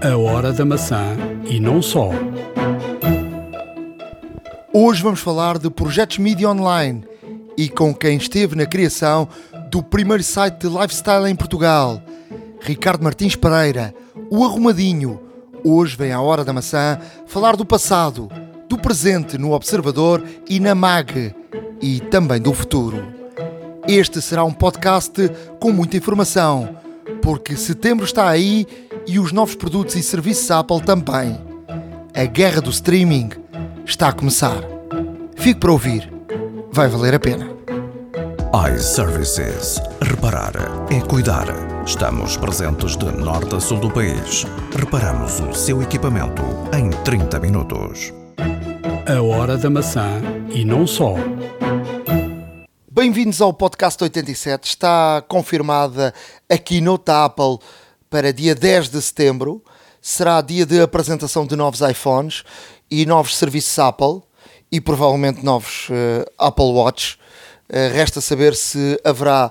A hora da maçã e não só. Hoje vamos falar de projetos mídia online e com quem esteve na criação do primeiro site de lifestyle em Portugal, Ricardo Martins Pereira, o Arrumadinho. Hoje vem a hora da maçã falar do passado, do presente no Observador e na MAG e também do futuro. Este será um podcast com muita informação, porque setembro está aí e os novos produtos e serviços Apple também. A guerra do streaming está a começar. Fique para ouvir, vai valer a pena. iServices. Reparar é cuidar. Estamos presentes de norte a sul do país. Reparamos o seu equipamento em 30 minutos. A hora da maçã e não só. Bem-vindos ao podcast 87. Está confirmada a keynote da Apple para dia 10 de setembro. Será dia de apresentação de novos iPhones e novos serviços Apple e provavelmente novos uh, Apple Watch. Uh, resta saber se haverá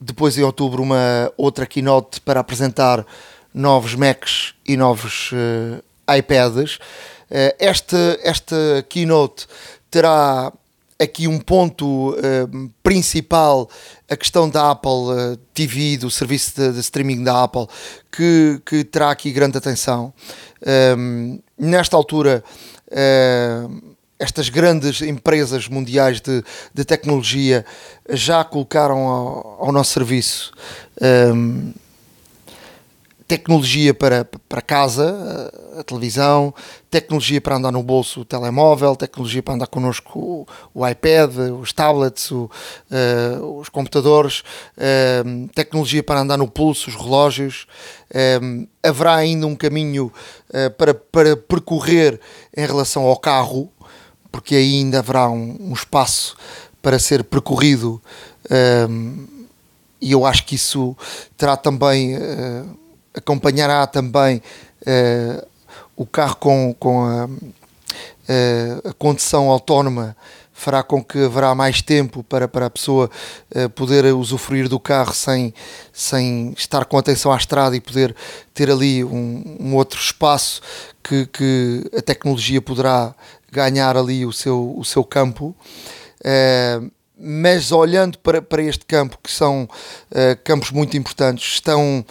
depois em outubro uma outra keynote para apresentar novos Macs e novos uh, iPads. esta, esta keynote terá aqui um ponto uh, principal, a questão da Apple uh, TV, do serviço de, de, streaming da Apple, que, que terá aqui grande atenção. Um, nesta altura, uh, estas grandes empresas mundiais de, de tecnologia já colocaram ao, ao nosso serviço. Um, tecnologia para, para casa, a, televisão, tecnologia para andar no bolso, o telemóvel, tecnologia para andar connosco o, o iPad, os tablets, o, uh, os computadores, uh, tecnologia para andar no pulso, os relógios. Uh, haverá ainda um caminho para, para percorrer em relação ao carro, porque ainda haverá um, um espaço para ser percorrido e eu acho que isso terá também acompanhará também uh, o carro com, com a, uh, a, condução autónoma fará com que haverá mais tempo para, para a pessoa uh, poder usufruir do carro sem, sem estar com atenção à estrada e poder ter ali um, um outro espaço que, que a tecnologia poderá ganhar ali o seu, o seu campo. Uh, mas olhando para, para este campo, que são uh, campos muito importantes, estão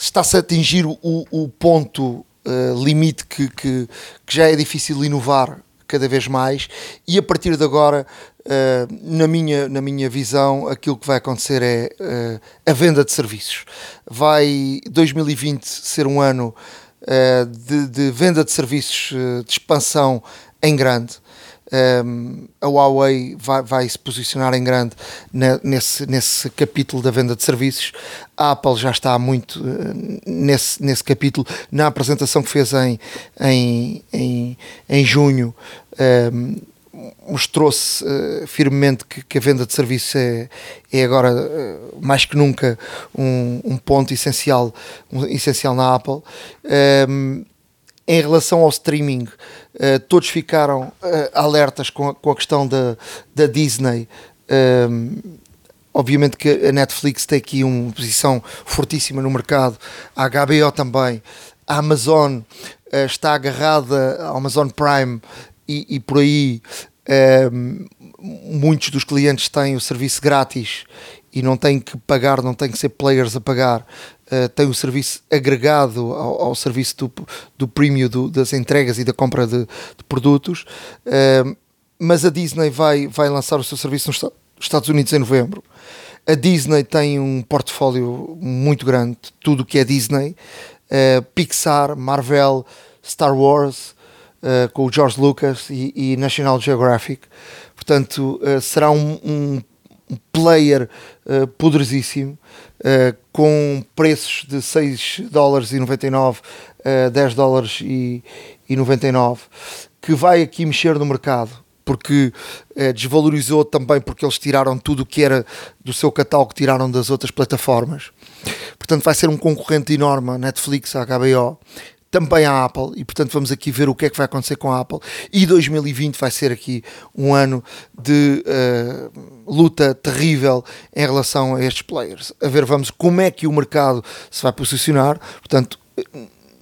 está-se a atingir o, o ponto uh, limite que, que, que, já é difícil inovar cada vez mais. E a partir de agora uh, na, minha, na minha visão aquilo que vai acontecer é uh, a venda de serviços. Vai 2020 ser um ano de, de, venda de serviços de expansão em grande um, a Huawei vai, vai, se posicionar em grande nesse, nesse capítulo da venda de serviços. A Apple já está muito uh, nesse, nesse capítulo. Na apresentação que fez em, em, em, em junho, um, mostrou-se uh, firmemente que, que, a venda de serviços é, é agora uh, mais que nunca um, um ponto essencial, um, essencial na Apple. Um, em relação ao streaming, todos ficaram uh, alertas com a, com a, questão da, da Disney. Ehm, obviamente que a Netflix tem aqui uma posição fortíssima no mercado, a HBO também, a Amazon uh, está agarrada ao Amazon Prime e, e por aí. Um, ehm, muitos dos clientes têm o serviço grátis e não têm que pagar, não têm que ser players a pagar uh, tem o serviço agregado ao, ao serviço do, do premium do, das entregas e da compra de, de produtos. Uh, mas a Disney vai, vai lançar o seu serviço nos Estados Unidos em novembro. A Disney tem um portfólio muito grande, tudo o que é Disney, uh, Pixar, Marvel, Star Wars, uh, com o George Lucas e, e National Geographic. Portanto, uh, será um, um, player poderosíssimo uh, com preços de 6 dólares e 99 a 10 dólares e, e 99 que vai aqui mexer no mercado porque uh, desvalorizou também porque eles tiraram tudo o que era do seu catálogo, tiraram das outras plataformas. Portanto, vai ser um concorrente enorme a Netflix, a HBO também a Apple e portanto vamos aqui ver o que é que vai acontecer com a Apple. E 2020 vai ser aqui um ano de uh, luta terrível em relação a estes players. A ver vamos como é que o mercado se vai posicionar. Portanto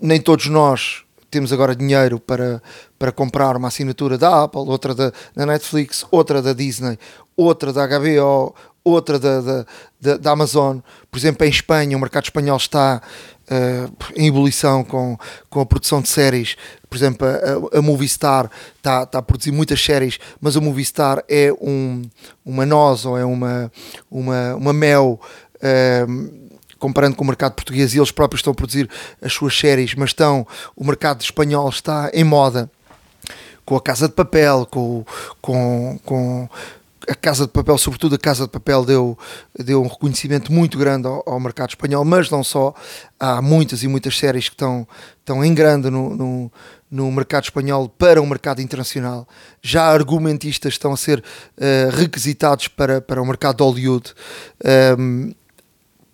nem todos nós temos agora dinheiro para, para comprar uma assinatura da Apple, outra da, da Netflix, outra da Disney, outra da HBO, outra da, da, da, da Amazon. Por exemplo, em Espanha, o mercado espanhol está uh, em ebulição com, com a produção de séries. Por exemplo, a, a Movistar está, está a produzir muitas séries, mas a Movistar é um, uma noz ou é uma, uma, uma mel. Uh, comparando com o mercado português, e eles próprios estão a produzir as suas séries, mas estão, o mercado espanhol está em moda com a Casa de Papel, com, com, com a Casa de Papel, sobretudo a Casa de Papel, deu, deu um reconhecimento muito grande ao, ao, mercado espanhol, mas não só. Há muitas e muitas séries que estão, estão em grande no, no, no mercado espanhol para o mercado internacional. Já argumentistas estão a ser uh, requisitados para, para o mercado de Hollywood. Um,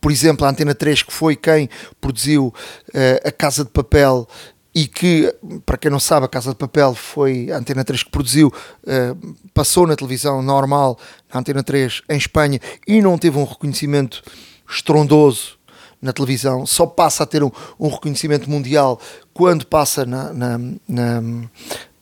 por exemplo, a Antena 3, que foi quem produziu uh, a Casa de Papel e que, para quem não sabe, a Casa de Papel foi a Antena 3 que produziu, uh, passou na televisão normal, na Antena 3 em Espanha e não teve um reconhecimento estrondoso na televisão, só passa a ter um, um reconhecimento mundial quando passa na, na, na,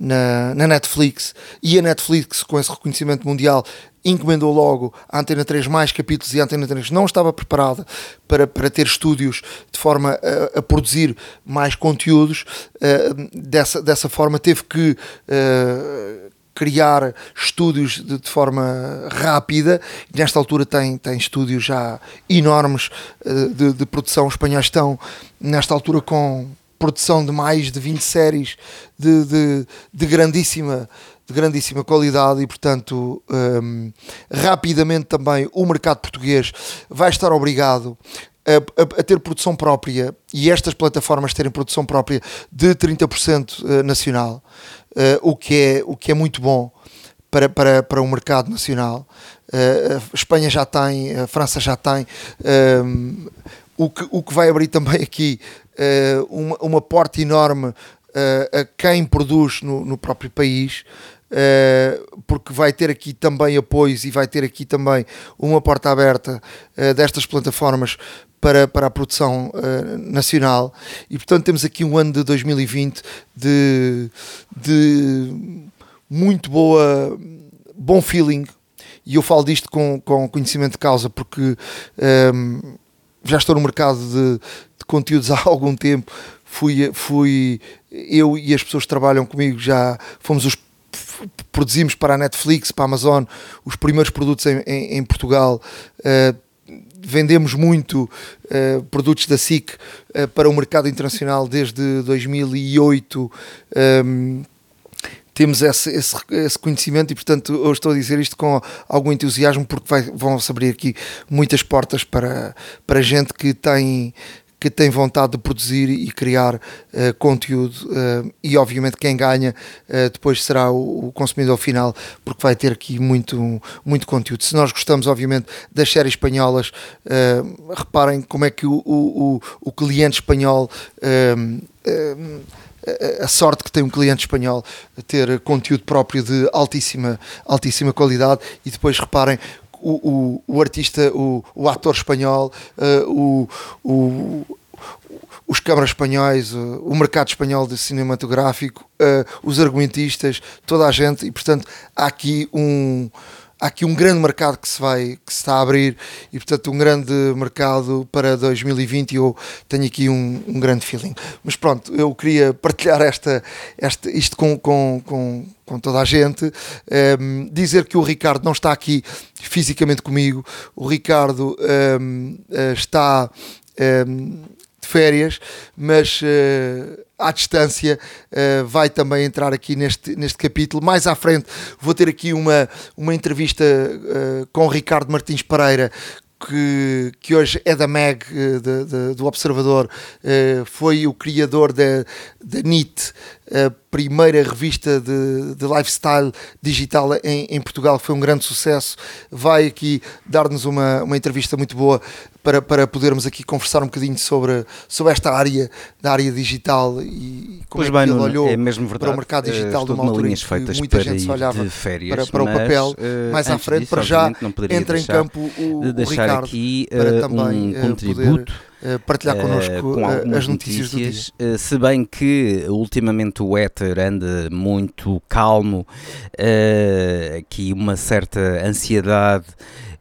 na, na Netflix e a Netflix, com esse reconhecimento mundial, encomendou logo a Antena 3 mais capítulos e a Antena 3 não estava preparada para, para ter estúdios de forma a, a produzir mais conteúdos. Uh, dessa, dessa forma, teve que uh, criar estúdios de, de, forma rápida. Nesta altura, tem, tem estúdios já enormes uh, de, de produção. Os espanhóis estão, nesta altura, com produção de mais de 20 séries de, de, de grandíssima de grandíssima qualidade e, portanto, um, rapidamente também o mercado português vai estar obrigado a, a, a, ter produção própria e estas plataformas terem produção própria de 30% eh, nacional, uh, o, que é, o que é muito bom para, para, para o mercado nacional. Uh, a Espanha já tem, a França já tem. Um, o, que, o que vai abrir também aqui uh, uma, uma porta enorme uh, a quem produz no, no próprio país, uh, porque vai ter aqui também apoios e vai ter aqui também uma porta aberta uh, destas plataformas para, para a produção nacional. E portanto temos aqui um ano de 2020 de, de muito boa, bom feeling. E eu falo disto com, com conhecimento de causa, porque um, ehm, já estou no mercado de, de conteúdos há algum tempo, fui, fui eu e as pessoas que trabalham comigo já fomos os produzimos para a Netflix, para a Amazon, os primeiros produtos em, em, em Portugal. Uh, vendemos muito uh, produtos da SIC uh, para o mercado internacional desde 2008. Um, temos esse, esse, esse, conhecimento e, portanto, eu estou a dizer isto com algum entusiasmo porque vai, vão se abrir aqui muitas portas para, para gente que tem que tem vontade de produzir e criar uh, conteúdo uh, e obviamente quem ganha uh, depois será o, o, consumidor final porque vai ter aqui muito, muito conteúdo. Se nós gostamos obviamente das séries espanholas, reparem como é que o, o, o cliente espanhol a sorte que tem um cliente espanhol ter conteúdo próprio de altíssima, altíssima qualidade. E depois reparem o, o, o artista, o, o ator espanhol, uh, o, o, os câmaras espanhóis, uh, o mercado espanhol de cinematográfico, uh, os argumentistas, toda a gente, e portanto há aqui um há aqui um grande mercado que se vai que se está a abrir e portanto um grande mercado para 2020 e eu tenho aqui um, um grande feeling. Mas pronto eu queria partilhar esta, esta isto com, com, com, com toda a gente. Um, ehm, dizer que o Ricardo não está aqui fisicamente comigo. O Ricardo um, ehm, eh, está um, ehm, de férias mas uh, à distância uh, vai também entrar aqui neste, neste capítulo. Mais à frente vou ter aqui uma, uma entrevista uh, com Ricardo Martins Pereira, que, que, hoje é da MEG, de, do Observador, foi o criador da, da NIT, a primeira revista de, de lifestyle digital em, em, Portugal, que foi um grande sucesso. Vai aqui dar-nos uma, uma entrevista muito boa para, para podermos aqui conversar um bocadinho sobre, sobre esta área da área digital e como pois é bem, ele olhou é mesmo verdade. para o mercado eh, digital de uma altura em que muita gente se olhava férias, para, para o papel. Uh, mais à frente, disso, para já entra em campo o, de deixar Ricardo aqui para também um contributo partilhar connosco uh, as notícias, notícias, do dia. se bem que ultimamente o éter anda muito calmo, aqui uma certa ansiedade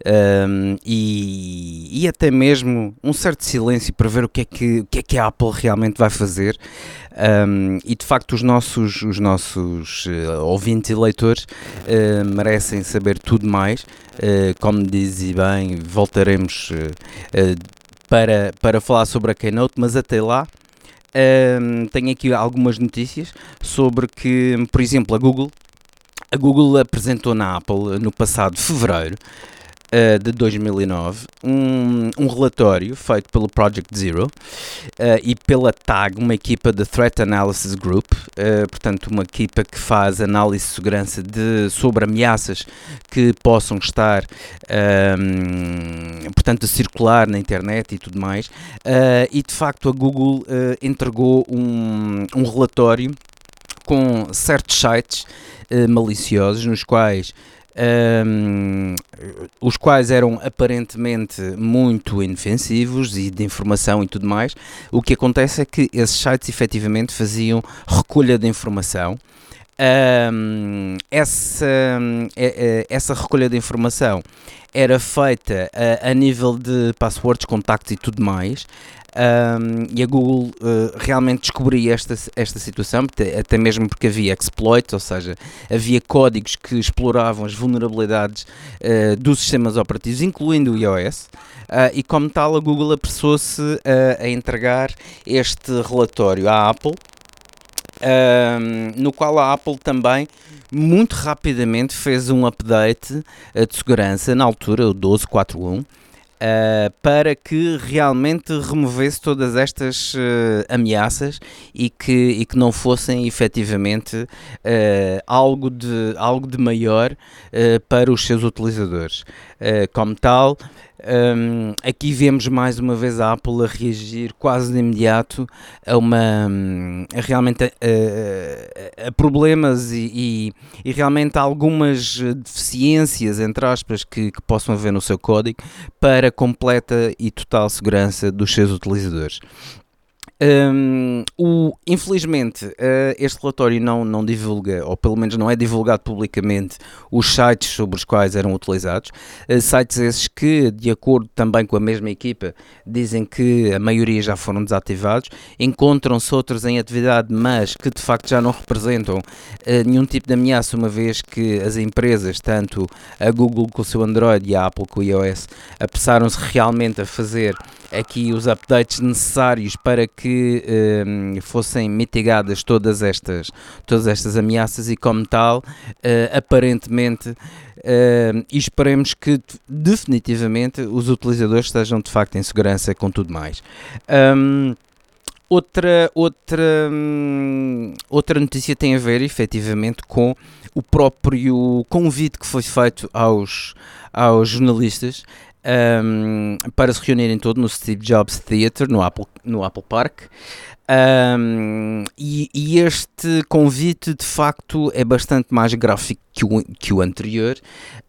um, e, e, até mesmo um certo silêncio para ver o que é que, o que, é que a Apple realmente vai fazer. Um, e de facto, os nossos, os nossos uh, ouvintes e leitores uh, merecem saber tudo mais. Uh, como dizia bem, voltaremos para, para falar sobre a Keynote, mas até lá. Um, tenho aqui algumas notícias sobre que, por exemplo, a Google a Google apresentou na Apple no passado fevereiro uh, de 2009 um, um relatório feito pelo Project Zero uh, e pela TAG, uma equipa de Threat Analysis Group, uh, portanto, uma equipa que faz análise de segurança de, sobre ameaças que possam estar, um, portanto, a circular na internet e tudo mais. e de facto, a Google entregou um, um relatório com certos sites maliciosos nos quais um, os quais eram aparentemente muito inofensivos e de informação e tudo mais. O que acontece é que esses sites efetivamente faziam recolha de informação. Um, essa, é, é, essa recolha de informação era feita a, a nível de passwords, contactos e tudo mais. Um, e a Google uh, realmente descobria esta, esta situação, até mesmo porque havia exploits, ou seja, havia códigos que exploravam as vulnerabilidades uh, dos sistemas operativos, incluindo o iOS, uh, e como tal a Google apressou-se a entregar este relatório à Apple, no qual a Apple também muito rapidamente fez um update de segurança, na altura o 12.4.1, uh, para que realmente removesse todas estas uh, ameaças e que, e que não fossem efetivamente uh, algo, de, algo de maior para os seus utilizadores. como tal, um, aqui vemos mais uma vez a Apple a reagir quase de imediato a uma a realmente a, a problemas e, e, e, realmente algumas deficiências entre aspas que, que possam haver no seu código para completa e total segurança dos seus utilizadores. Um, o, infelizmente, uh, este relatório não, não divulga, ou pelo menos não é divulgado publicamente, os sites sobre os quais eram utilizados. Uh, sites esses que, de acordo também com a mesma equipa, dizem que a maioria já foram desativados. Encontram-se outros em atividade, mas que de facto já não representam uh, nenhum tipo de ameaça, uma vez que as empresas, tanto a Google com o seu Android e a Apple com o iOS, apressaram-se realmente a fazer aqui os updates necessários para que um, fossem mitigadas todas estas, todas estas ameaças e como tal, uh, aparentemente Uh, e esperemos que definitivamente os utilizadores estejam de facto em segurança com tudo mais. Um, outra, outra, hum, outra notícia tem a ver efetivamente com o próprio convite que foi feito aos, aos jornalistas um, para se reunirem todos no Steve Jobs Theater, no Apple, no Apple Park. Um, e, e, este convite de facto é bastante mais gráfico que o, que o anterior.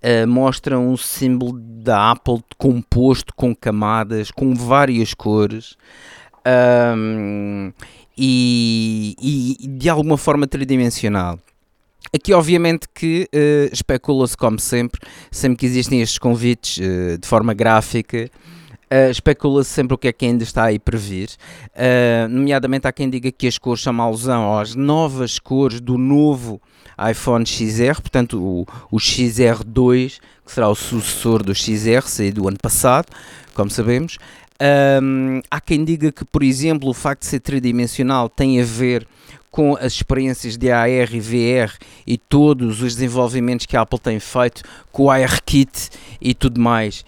Uh, mostra um símbolo da Apple composto com camadas, com várias cores. Um, e, e de alguma forma tridimensional. Aqui, obviamente, que uh, especula-se, como sempre, sempre que existem estes convites uh, de forma gráfica, uh, especula-se sempre o que é que ainda está aí por vir. Nomeadamente, há quem diga que as cores são uma alusão às novas cores do novo iPhone XR, portanto, o, o XR2, que será o sucessor do XR, saído do ano passado, como sabemos. Um, há quem diga que, por exemplo, o facto de ser tridimensional tem a ver com as experiências de AR e VR e todos os desenvolvimentos que a Apple tem feito com o ARKit e tudo mais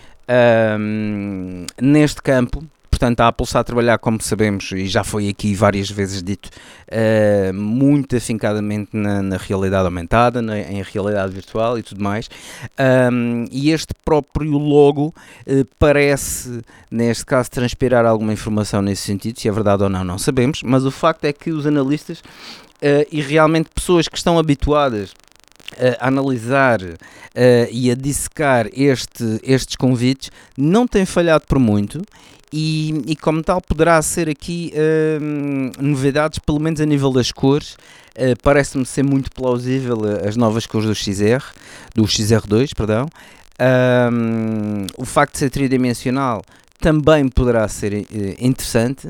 um, neste campo. Portanto, a Apple está a trabalhar, como sabemos, e já foi aqui várias vezes dito, uh, muito afincadamente na, na realidade aumentada, na, em realidade virtual e tudo mais. Um, e este próprio logo uh, parece, neste caso, transpirar alguma informação nesse sentido, se é verdade ou não, não sabemos, mas o facto é que os analistas uh, e realmente pessoas que estão habituadas a analisar uh, e a dissecar este, estes convites não tem falhado por muito e, e, como tal poderá ser aqui uh, novidades, pelo menos a nível das cores. Uh, Parece-me ser muito plausível as novas cores do XR, do XR2, perdão. o facto de ser tridimensional também poderá ser uh, interessante.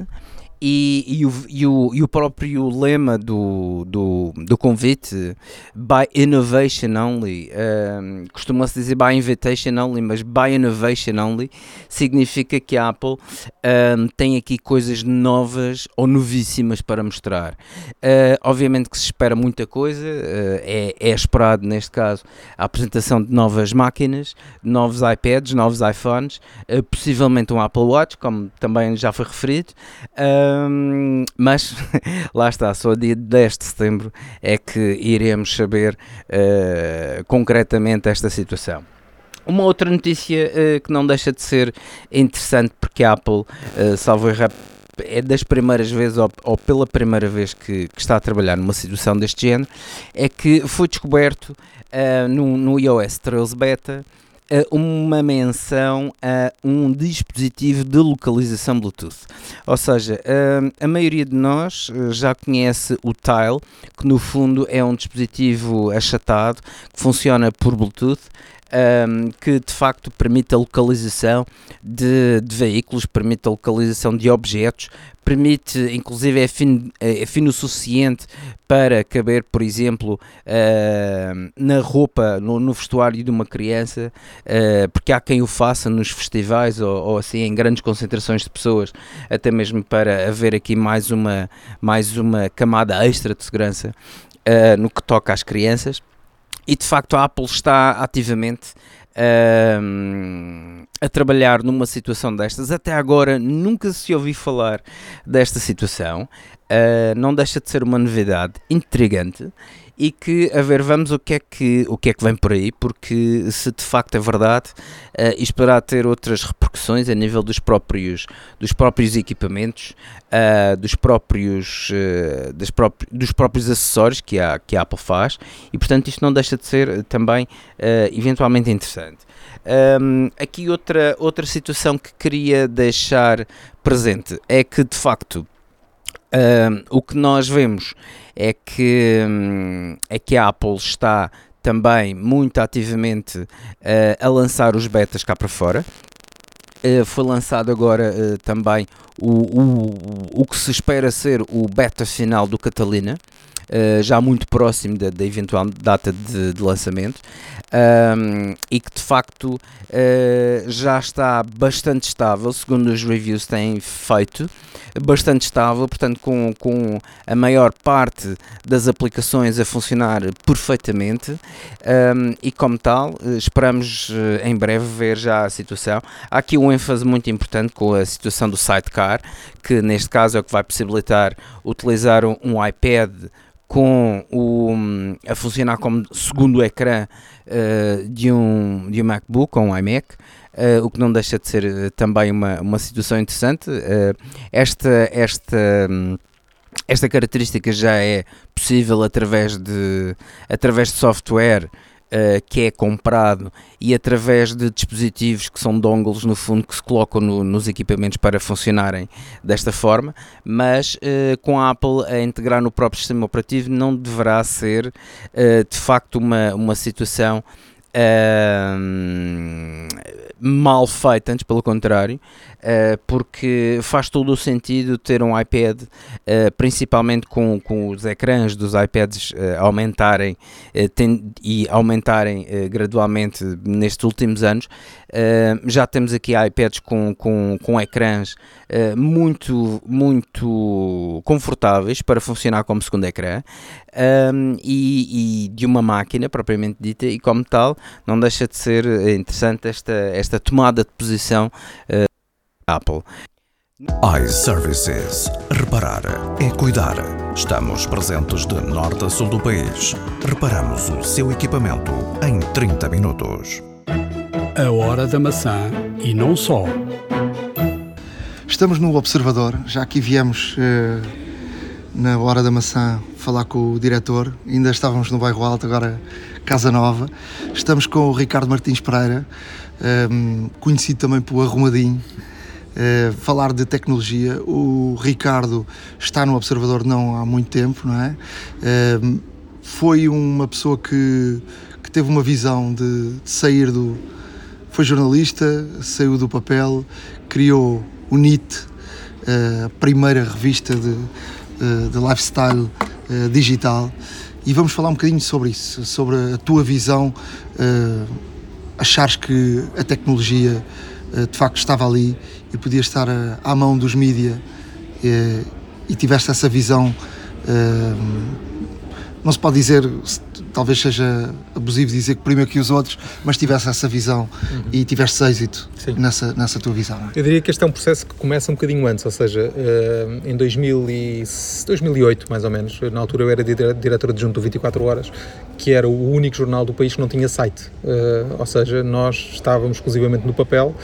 E, e, o, e, o, e o próprio lema do, do, do convite, by innovation only, um, costuma-se dizer by invitation only, mas by innovation only, significa que a Apple um, tem aqui coisas novas ou novíssimas para mostrar. Uh, obviamente que se espera muita coisa, uh, é, é esperado neste caso a apresentação de novas máquinas, novos iPads, novos iPhones, uh, possivelmente um Apple Watch, como também já foi referido. Um, mas lá está, só dia 10 de setembro é que iremos saber uh, concretamente esta situação. Uma outra notícia uh, que não deixa de ser interessante, porque a Apple, uh, salvo é das primeiras vezes, ou, ou pela primeira vez que, que, está a trabalhar numa situação deste género, é que foi descoberto uh, no, no iOS 13 Beta uma menção a um dispositivo de localização Bluetooth. Ou seja, a maioria de nós eh, já conhece o Tile, que no fundo é um dispositivo achatado que funciona por Bluetooth. Um, que de facto permite a localização de, de, veículos, permite a localização de objetos, permite, inclusive é fino, é fino o suficiente para caber, por exemplo, uh, na roupa, no, no, vestuário de uma criança, uh, porque há quem o faça nos festivais ou, ou, assim em grandes concentrações de pessoas, até mesmo para haver aqui mais uma, mais uma camada extra de segurança uh, no que toca às crianças. E de facto a Apple está ativamente a trabalhar numa situação destas. Até agora nunca se ouviu falar desta situação. Uh, não deixa de ser uma novidade intrigante e que, a ver, vamos o que é que, o que, é que vem por aí, porque se de facto é verdade, uh, isto poderá ter outras repercussões a nível dos próprios, dos próprios equipamentos, uh, dos, próprios, uh, das próprios, dos próprios acessórios que a, que a Apple faz, e portanto isto não deixa de ser também eventualmente interessante. Um, aqui outra, outra situação que queria deixar presente é que de facto o que nós vemos é que, um, é que a Apple está também muito ativamente uh, a lançar os betas cá para fora. Uh, foi lançado agora uh, também o, o, o que se espera ser o beta final do Catalina, já muito próximo da, da eventual data de, de lançamento um, e que de facto uh, já está bastante estável, segundo os reviews têm feito, bastante estável, portanto, com, com a maior parte das aplicações a funcionar perfeitamente um, e, como tal, esperamos uh, em breve ver já a situação. Há aqui um ênfase muito importante com a situação do sidecar, que neste caso é o que vai possibilitar utilizar um, um iPad com o, a funcionar como segundo ecrã uh, de, um, de um MacBook ou um iMac, uh, o que não deixa de ser uh, também uma, uma situação interessante. esta, esta, esta característica já é possível através de, através de software uh, que é comprado e através de dispositivos que são dongles no fundo que se colocam no, nos equipamentos para funcionarem desta forma, mas uh, com a Apple a integrar no próprio sistema operativo não deverá ser uh, de facto uma, uma situação mal feita, antes pelo contrário, uh, porque faz todo o sentido ter um iPad, uh, principalmente com, com os ecrãs dos iPads uh, aumentarem e aumentarem gradualmente nestes últimos anos. Já temos aqui iPads com, com, com ecrãs muito, muito confortáveis para funcionar como segundo ecrã um, e, e, de uma máquina propriamente dita, e como tal, não deixa de ser interessante esta, esta tomada de posição. Apple. iServices. Reparar é cuidar. Estamos presentes de norte a sul do país. Reparamos o seu equipamento em 30 minutos. A hora da maçã e não só. Estamos no Observador, já aqui viemos eh, na hora da maçã falar com o diretor, ainda estávamos no bairro Alto, agora Casa Nova. Estamos com o Ricardo Martins Pereira, eh, conhecido também por Arrumadinho uh, falar de tecnologia. O Ricardo está no Observador não há muito tempo, não é? Uh, foi uma pessoa que, que teve uma visão de, de sair do. Foi jornalista, saiu do papel, criou o NIT, a primeira revista de, de lifestyle digital. E vamos falar um bocadinho sobre isso, sobre a tua visão, achares que a tecnologia de facto estava ali e podia estar à mão dos mídia e tiveste essa visão, não se pode dizer talvez seja abusivo dizer que primeiro que os outros, mas tivesse essa visão uhum. e tivesse êxito nessa, nessa tua visão. É? Eu diria que este é um processo que começa um bocadinho antes, ou seja, uh, em 2000 e 2008, mais ou menos, na altura eu era diretor adjunto do 24 Horas, que era o único jornal do país que não tinha site, uh, ou seja, nós estávamos exclusivamente no papel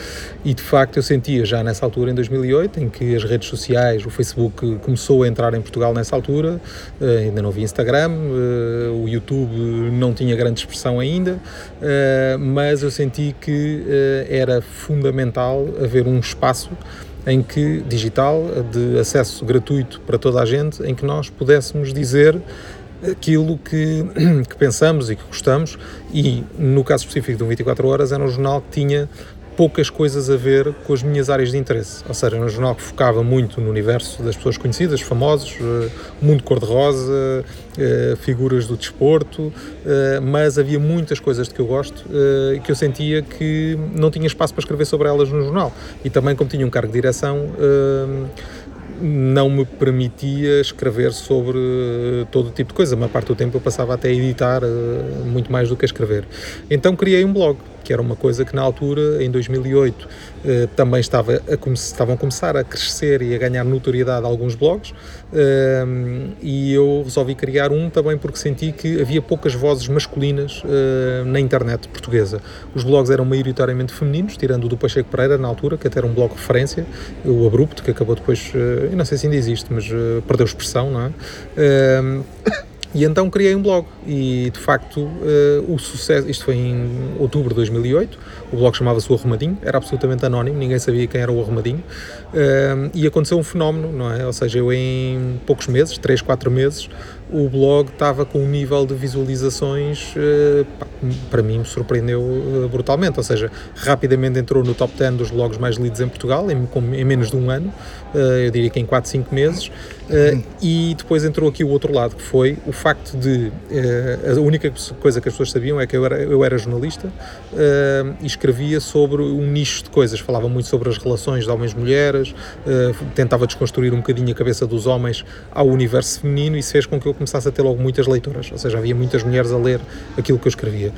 e de facto eu sentia já nessa altura, em 2008, em que as redes sociais, o Facebook começou a entrar em Portugal nessa altura, uh, ainda não havia Instagram, o YouTube não tinha grande expressão ainda, uh, mas eu senti que uh, era fundamental haver um espaço em que digital, de acesso gratuito para toda a gente, em que nós pudéssemos dizer aquilo que, que pensamos e que gostamos. E no caso específico do 24 Horas era um jornal que tinha poucas coisas a ver com as minhas áreas de interesse. Ou seja, era um jornal que focava muito no universo das pessoas conhecidas, famosos, uh, mundo cor-de-rosa, uh, figuras do desporto, uh, mas havia muitas coisas de que eu gosto e que eu sentia que não tinha espaço para escrever sobre elas no jornal. E também, como tinha um cargo de direção, não me permitia escrever sobre todo o tipo de coisa. A maior parte do tempo eu passava até a editar muito mais do que a escrever. Então criei um blog que era uma coisa que na altura, em 2008, eh, também estava a estavam a começar a crescer e a ganhar notoriedade alguns blogs, eh, e eu resolvi criar um também porque senti que havia poucas vozes masculinas eh, na internet portuguesa. Os blogs eram maioritariamente femininos, tirando o do Pacheco Pereira na altura, que até era um blog referência, o Abrupto, que acabou depois, eu não sei se ainda existe, mas perdeu expressão, não é? E então criei um blog e de facto uh, o sucesso, isto foi em outubro de 2008, o blog chamava-se O Arrumadinho, era absolutamente anónimo, ninguém sabia quem era o Arrumadinho uh, e aconteceu um fenómeno, não é? Ou seja, eu em poucos meses, 3, 4 meses, o blog estava com um nível de visualizações uh, para mim me surpreendeu brutalmente, ou seja, rapidamente entrou no top 10 dos blogs mais lidos em Portugal em, em menos de um ano, eu diria que em 4, 5 meses Uh, e depois entrou aqui o outro lado, que foi o facto de. A única coisa que as pessoas sabiam é que eu era, eu era jornalista e escrevia sobre um nicho de coisas. Falava muito sobre as relações de homens e mulheres, tentava desconstruir um bocadinho a cabeça dos homens ao universo feminino e isso fez com que eu começasse a ter logo muitas leitoras. Ou seja, havia muitas mulheres a ler aquilo que eu escrevia.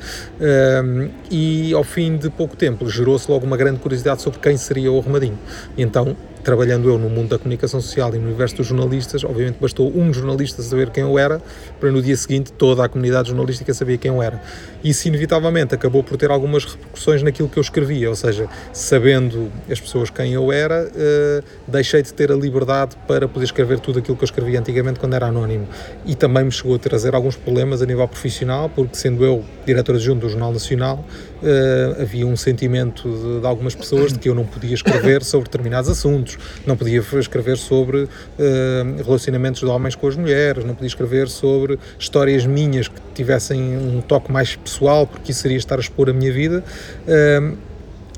e ao fim de pouco tempo gerou-se logo uma grande curiosidade sobre quem seria o Arrumadinho. Então trabalhando eu no mundo da comunicação social e no universo dos jornalistas, obviamente bastou um jornalista saber quem eu era, para no dia seguinte toda a comunidade jornalística saber quem eu era. Isso inevitavelmente acabou por ter algumas repercussões naquilo que eu escrevia, ou seja, sabendo as pessoas quem eu era, uh, deixei de ter a liberdade para poder escrever tudo aquilo que eu escrevia antigamente quando era anónimo. E também me chegou a trazer alguns problemas a nível profissional, porque sendo eu diretor adjunto do Jornal Nacional, uh, havia um sentimento de, de algumas pessoas de que eu não podia escrever sobre determinados assuntos não podia escrever sobre uh, relacionamentos de homens com as mulheres, não podia escrever sobre histórias minhas que tivessem um toque mais pessoal, porque isso seria estar a expor a minha vida. Uh,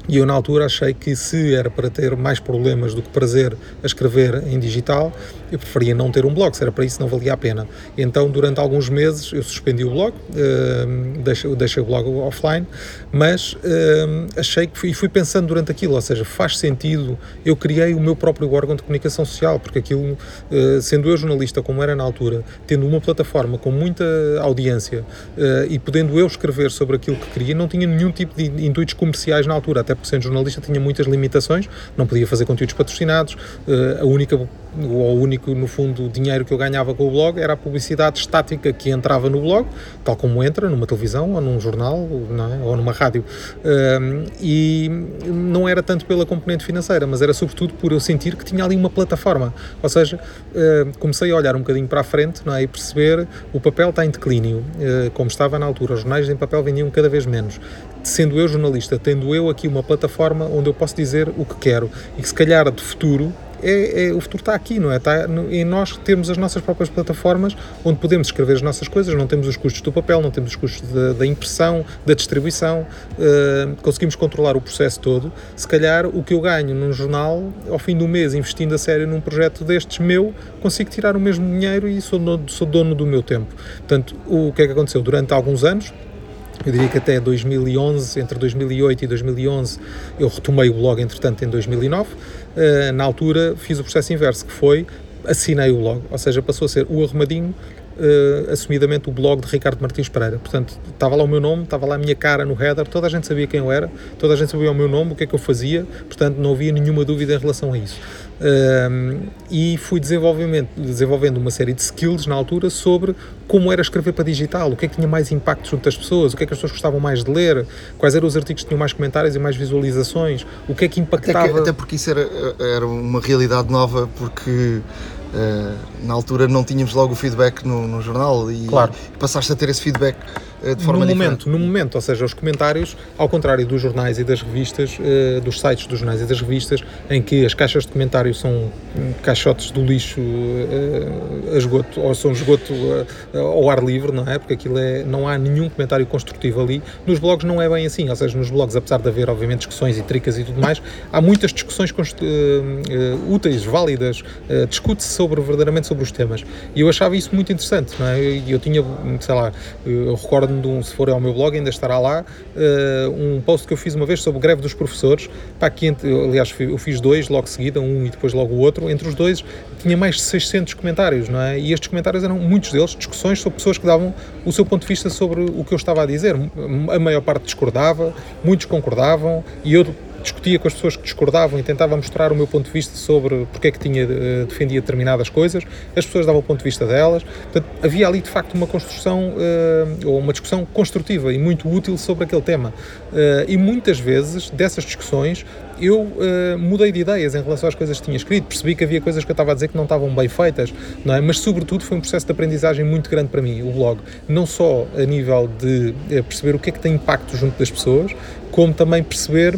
e eu, na altura, achei que se era para ter mais problemas do que prazer a escrever em digital, eu preferia não ter um blog, se era para isso não valia a pena. Então, durante alguns meses, eu suspendi o blog, uh, deixei, deixei, o blog offline, mas uh, achei que fui, fui pensando durante aquilo, ou seja, faz sentido, eu criei o meu próprio órgão de comunicação social, porque aquilo, uh, sendo eu jornalista como era na altura, tendo uma plataforma com muita audiência uh, e podendo eu escrever sobre aquilo que queria, não tinha nenhum tipo de intuitos comerciais na altura, até porque sendo jornalista tinha muitas limitações, não podia fazer conteúdos patrocinados, a única o único, no fundo, dinheiro que eu ganhava com o blog era a publicidade estática que entrava no blog, tal como entra numa televisão ou num jornal é? ou numa rádio. Um, e não era tanto pela componente financeira, mas era sobretudo por eu sentir que tinha ali uma plataforma. Ou seja, uh, comecei a olhar um bocadinho para a frente é? e perceber o papel está em declínio, uh, como estava na altura. Os jornais em papel vendiam cada vez menos sendo eu jornalista, tendo eu aqui uma plataforma onde eu posso dizer o que quero e que se calhar de futuro é, é, o futuro está aqui, não é? Está no, em nós temos as nossas próprias plataformas onde podemos escrever as nossas coisas, não temos os custos do papel, não temos os custos da, da impressão, da distribuição, uh, conseguimos controlar o processo todo. Se calhar o que eu ganho num jornal, ao fim do mês, investindo a sério num projeto destes meu, consigo tirar o mesmo dinheiro e sou, no, sou dono do meu tempo. Portanto, o que é que aconteceu? Durante alguns anos, eu diria que até 2011, entre 2008 e 2011, eu retomei o blog, entretanto, em 2009. Uh, na altura, fiz o processo inverso, que foi assinei o blog, ou seja, passou a ser o Arrumadinho, uh, assumidamente o blog de Ricardo Martins Pereira. Portanto, estava lá o meu nome, estava lá a minha cara no header, toda a gente sabia quem eu era, toda a gente sabia o meu nome, o que é que eu fazia, portanto, não havia nenhuma dúvida em relação a isso. Um, e fui desenvolvendo uma série de skills na altura sobre como era escrever para digital, o que é que tinha mais impacto junto das pessoas, o que é que as pessoas gostavam mais de ler, quais eram os artigos que tinham mais comentários e mais visualizações, o que é que impactava. Até, que, até porque isso era, era uma realidade nova, porque Uh, na altura não tínhamos logo o feedback no, no jornal e, claro. passaste a ter esse feedback de forma no diferente. momento, no momento, ou seja, os comentários, ao contrário dos jornais e das revistas, uh, dos sites dos jornais e das revistas, em que as caixas de comentários são caixotes do lixo a esgoto, ou são esgoto ao ar livre, não é? Porque aquilo é, não há nenhum comentário construtivo ali. Nos blogs não é bem assim, ou seja, nos blogs, apesar de haver, obviamente, discussões e tricas e tudo mais, há muitas discussões úteis, válidas, discute-se sobre verdadeiramente sobre os temas. E eu achava isso muito interessante, não é? E eu tinha, sei lá, eu recordo-me de um, se for ao meu blog, ainda estará lá, uh, um post que eu fiz uma vez sobre greve dos professores, para aqui, aliás, eu fiz dois logo seguida, um e depois logo o outro, entre os dois tinha mais de 600 comentários, não é? E estes comentários eram, muitos deles, discussões sobre pessoas que davam o seu ponto de vista sobre o que eu estava a dizer. A maior parte discordava, muitos concordavam, e eu discutia com as pessoas que discordavam e tentava mostrar o meu ponto de vista sobre porque é que tinha uh, defendia determinadas coisas, as pessoas davam o ponto de vista delas. Portanto, havia ali de facto uma construção uh, ou uma discussão construtiva e muito útil sobre aquele tema. Uh, e muitas vezes dessas discussões eu uh, mudei de ideias em relação às coisas que tinha escrito, percebi que havia coisas que eu estava a dizer que não estavam bem feitas, não é? mas sobretudo foi um processo de aprendizagem muito grande para mim, o blog, não só a nível de perceber o que é que tem impacto junto das pessoas, como também perceber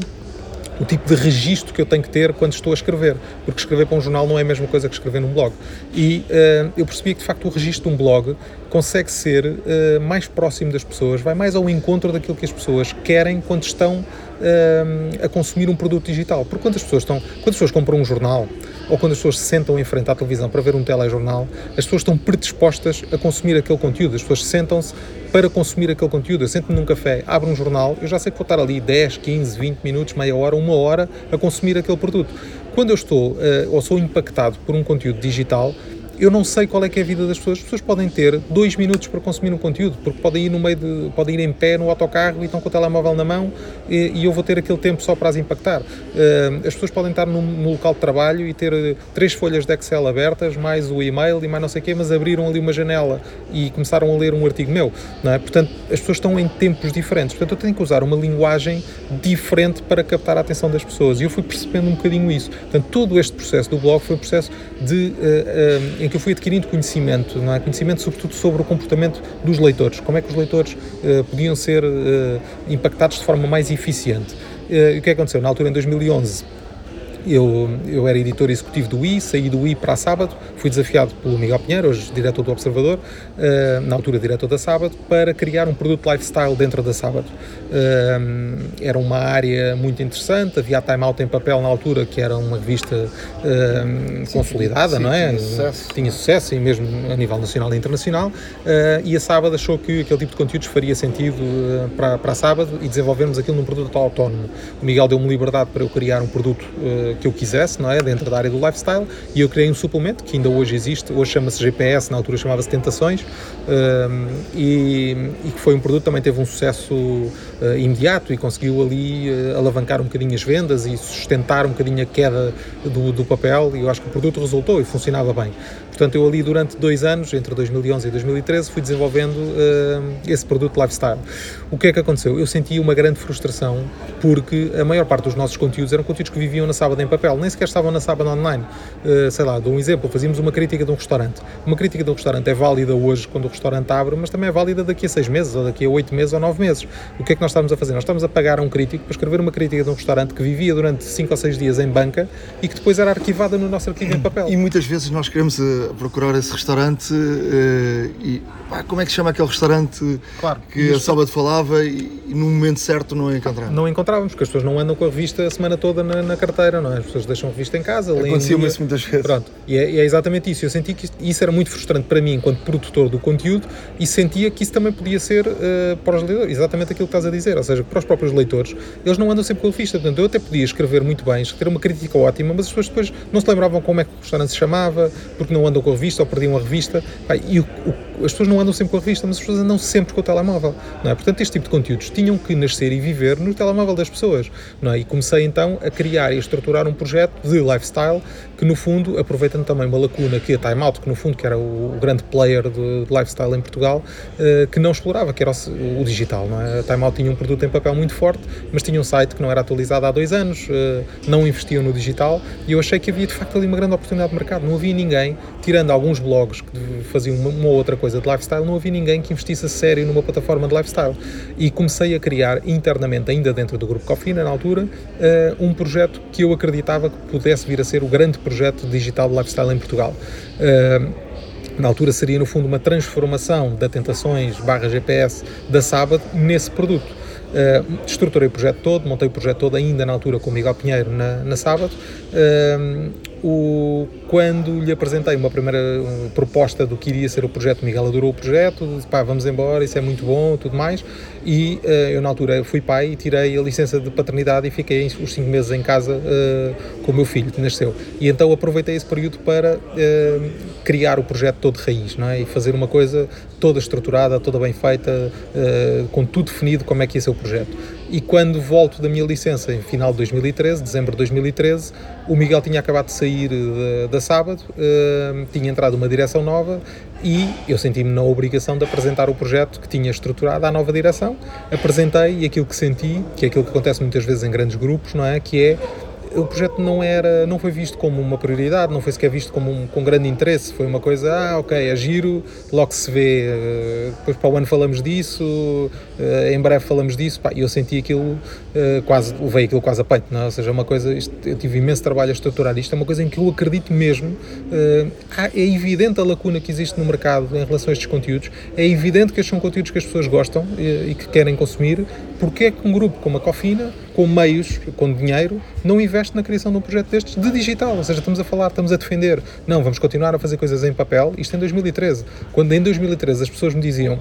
o tipo de registro que eu tenho que ter quando estou a escrever, porque escrever para um jornal não é a mesma coisa que escrever num blog. E uh, eu percebi que de facto o registro de um blog consegue ser uh, mais próximo das pessoas, vai mais ao encontro daquilo que as pessoas querem quando estão uh, a consumir um produto digital. Porque quando as pessoas estão, quando as pessoas compram um jornal ou quando as pessoas se sentam em frente à televisão para ver um telejornal, as pessoas estão predispostas a consumir aquele conteúdo, as pessoas sentam-se para consumir aquele conteúdo. Eu sento-me num café, abro um jornal, eu já sei que vou estar ali 10, 15, 20 minutos, meia hora, uma hora a consumir aquele produto. Quando eu estou uh, ou sou impactado por um conteúdo digital, eu não sei qual é que é a vida das pessoas. As pessoas podem ter dois minutos para consumir um conteúdo, porque podem ir no meio de, podem ir em pé no autocarro e estão com o telemóvel na mão e, e eu vou ter aquele tempo só para as impactar. As pessoas podem estar no, no, local de trabalho e ter eh, três folhas de Excel abertas, mais o e-mail e mais não sei o quê, mas abriram ali uma janela e começaram a ler um artigo meu, não é? Portanto, as pessoas estão em tempos diferentes. Portanto, eu tenho que usar uma linguagem diferente para captar a atenção das pessoas e eu fui percebendo um bocadinho isso. Portanto, todo este processo do blog foi um processo de uh, uh, em que eu fui adquirindo conhecimento, não é? Conhecimento sobretudo sobre o comportamento dos leitores, como é que os leitores uh, podiam ser impactados de forma mais eficiente. Uh, o que aconteceu? Na altura, em 2011, eu, eu era editor executivo do I, saí do I para a Sábado, fui desafiado pelo Miguel Pinheiro, hoje diretor do Observador, uh, na altura diretor da Sábado, para criar um produto lifestyle dentro da Sábado. Era uma área muito interessante, havia a Time Out em papel na altura, que era uma revista uh, consolidada, sim, não é? Tinha sucesso. tinha sucesso, e mesmo a nível nacional e internacional, e a Sábado achou que aquele tipo de conteúdos faria sentido para, para a Sábado e desenvolvermos aquilo num produto autónomo. O Miguel deu-me liberdade para eu criar um produto que eu quisesse, não é? Dentro da área do lifestyle, e eu criei um suplemento que ainda hoje existe, hoje chama-se GPS, na altura chamava-se Tentações, e, e, que foi um produto que também teve um sucesso uh, imediato e conseguiu ali uh, alavancar um bocadinho as vendas e sustentar um bocadinho a queda do, do papel, e eu acho que o produto resultou e funcionava bem. Portanto, eu ali durante dois anos, entre 2011 e 2013, fui desenvolvendo uh, esse produto lifestyle. O que é que aconteceu? Eu senti uma grande frustração porque a maior parte dos nossos conteúdos eram conteúdos que viviam na sábado em papel, nem sequer estavam na sábado online. Uh, sei lá, dou um exemplo, fazíamos uma crítica de um restaurante. Uma crítica de um restaurante é válida hoje quando o restaurante abre, mas também é válida daqui a seis meses, ou daqui a oito meses, ou nove meses. O que é que nós estamos a fazer? Nós estamos a pagar a um crítico para escrever uma crítica de um restaurante que vivia durante cinco ou seis dias em banca e que depois era arquivada no nosso arquivo em papel. E muitas vezes nós queremos uh, procurar esse restaurante uh, e pá, como é que se chama aquele restaurante Claro. que a Sábado falava e, e no momento certo não encontramos? Não encontrávamos, porque as pessoas não andam com a revista a semana toda na, na carteira, não é? As pessoas deixam a revista em casa, Acontecia-me isso muitas vezes. Pronto, e é, é exatamente isso. Eu senti que isso era muito frustrante para mim enquanto produtor do conteúdo e sentia que isso também podia ser eh, para os leitores, exatamente aquilo que estás a dizer, ou seja, para os próprios leitores, eles não andam sempre com a revista. Portanto, eu até podia escrever muito bem, escrever uma crítica ótima, mas as pessoas depois não se lembravam como é que o restaurante se chamava, porque não andam com a revista ou perdiam a revista. Pá, e o- o- as pessoas não andam sempre com a revista, mas as pessoas andam sempre com o telemóvel. Não é? Portanto, este tipo de conteúdos tinham que nascer e viver no telemóvel das pessoas. Não é? E comecei então a criar e a estruturar um projeto de lifestyle que, no fundo, aproveitando também uma lacuna que a Time Out, que no fundo que era o, grande player de, de lifestyle em Portugal, eh, que não explorava, que era o, o digital. Não é? A Time Out tinha um produto em papel muito forte, mas tinha um site que não era atualizado há dois anos, eh, não investiam no digital e eu achei que havia de facto ali uma grande oportunidade de mercado. Não havia ninguém, tirando alguns blogs que faziam uma, uma ou outra coisa de lifestyle, não havia ninguém que investisse a sério numa plataforma de lifestyle. E comecei a criar internamente, ainda dentro do grupo Cofina, na altura, eh, um projeto que eu acreditava que pudesse vir a ser o grande projeto digital de lifestyle em Portugal. Eh, na altura seria no fundo uma transformação da Tentações barra GPS da Sábado nesse produto. Uh, estruturei o projeto todo, montei o projeto todo ainda na altura com o Miguel Pinheiro na, na Sábado. Uh, o, quando lhe apresentei uma primeira proposta do que iria ser o projeto, Miguel adorou o projeto, disse pá, vamos embora, isso é muito bom, tudo mais. E uh, eu na altura fui pai e tirei a licença de paternidade e fiquei os 5 meses em casa uh, com o meu filho que nasceu. E então aproveitei esse período para uh, criar o projeto todo de raiz, não é? E fazer uma coisa toda estruturada, toda bem feita, com tudo definido como é que ia ser o projeto. E quando volto da minha licença, em final de 2013, dezembro de 2013, o Miguel tinha acabado de sair da, da sábado, uh, tinha entrado uma direção nova e eu senti-me na obrigação de apresentar o projeto que tinha estruturado à nova direção. Apresentei e aquilo que senti, que é aquilo que acontece muitas vezes em grandes grupos, não é? Que é o projeto não era, não foi visto como uma prioridade, não foi sequer visto como um, com grande interesse, foi uma coisa, ah, ok, é giro, logo se vê, uh, depois para o ano falamos disso, uh, em breve falamos disso, pá, eu senti aquilo uh, quase, levei aquilo quase a peito, não é? ou seja, é uma coisa, isto, eu tive imenso trabalho a estruturar isto, é uma coisa em que eu acredito mesmo, ah, é evidente a lacuna que existe no mercado em relação a estes conteúdos, é evidente que estes são conteúdos que as pessoas gostam e, e que querem consumir, porque é que um grupo como a Cofina, com meios, com dinheiro, não investe na criação de um projeto destes de digital. Ou seja, estamos a falar, estamos a defender. Não, vamos continuar a fazer coisas em papel. Isto em 2013. Quando em 2013 as pessoas me diziam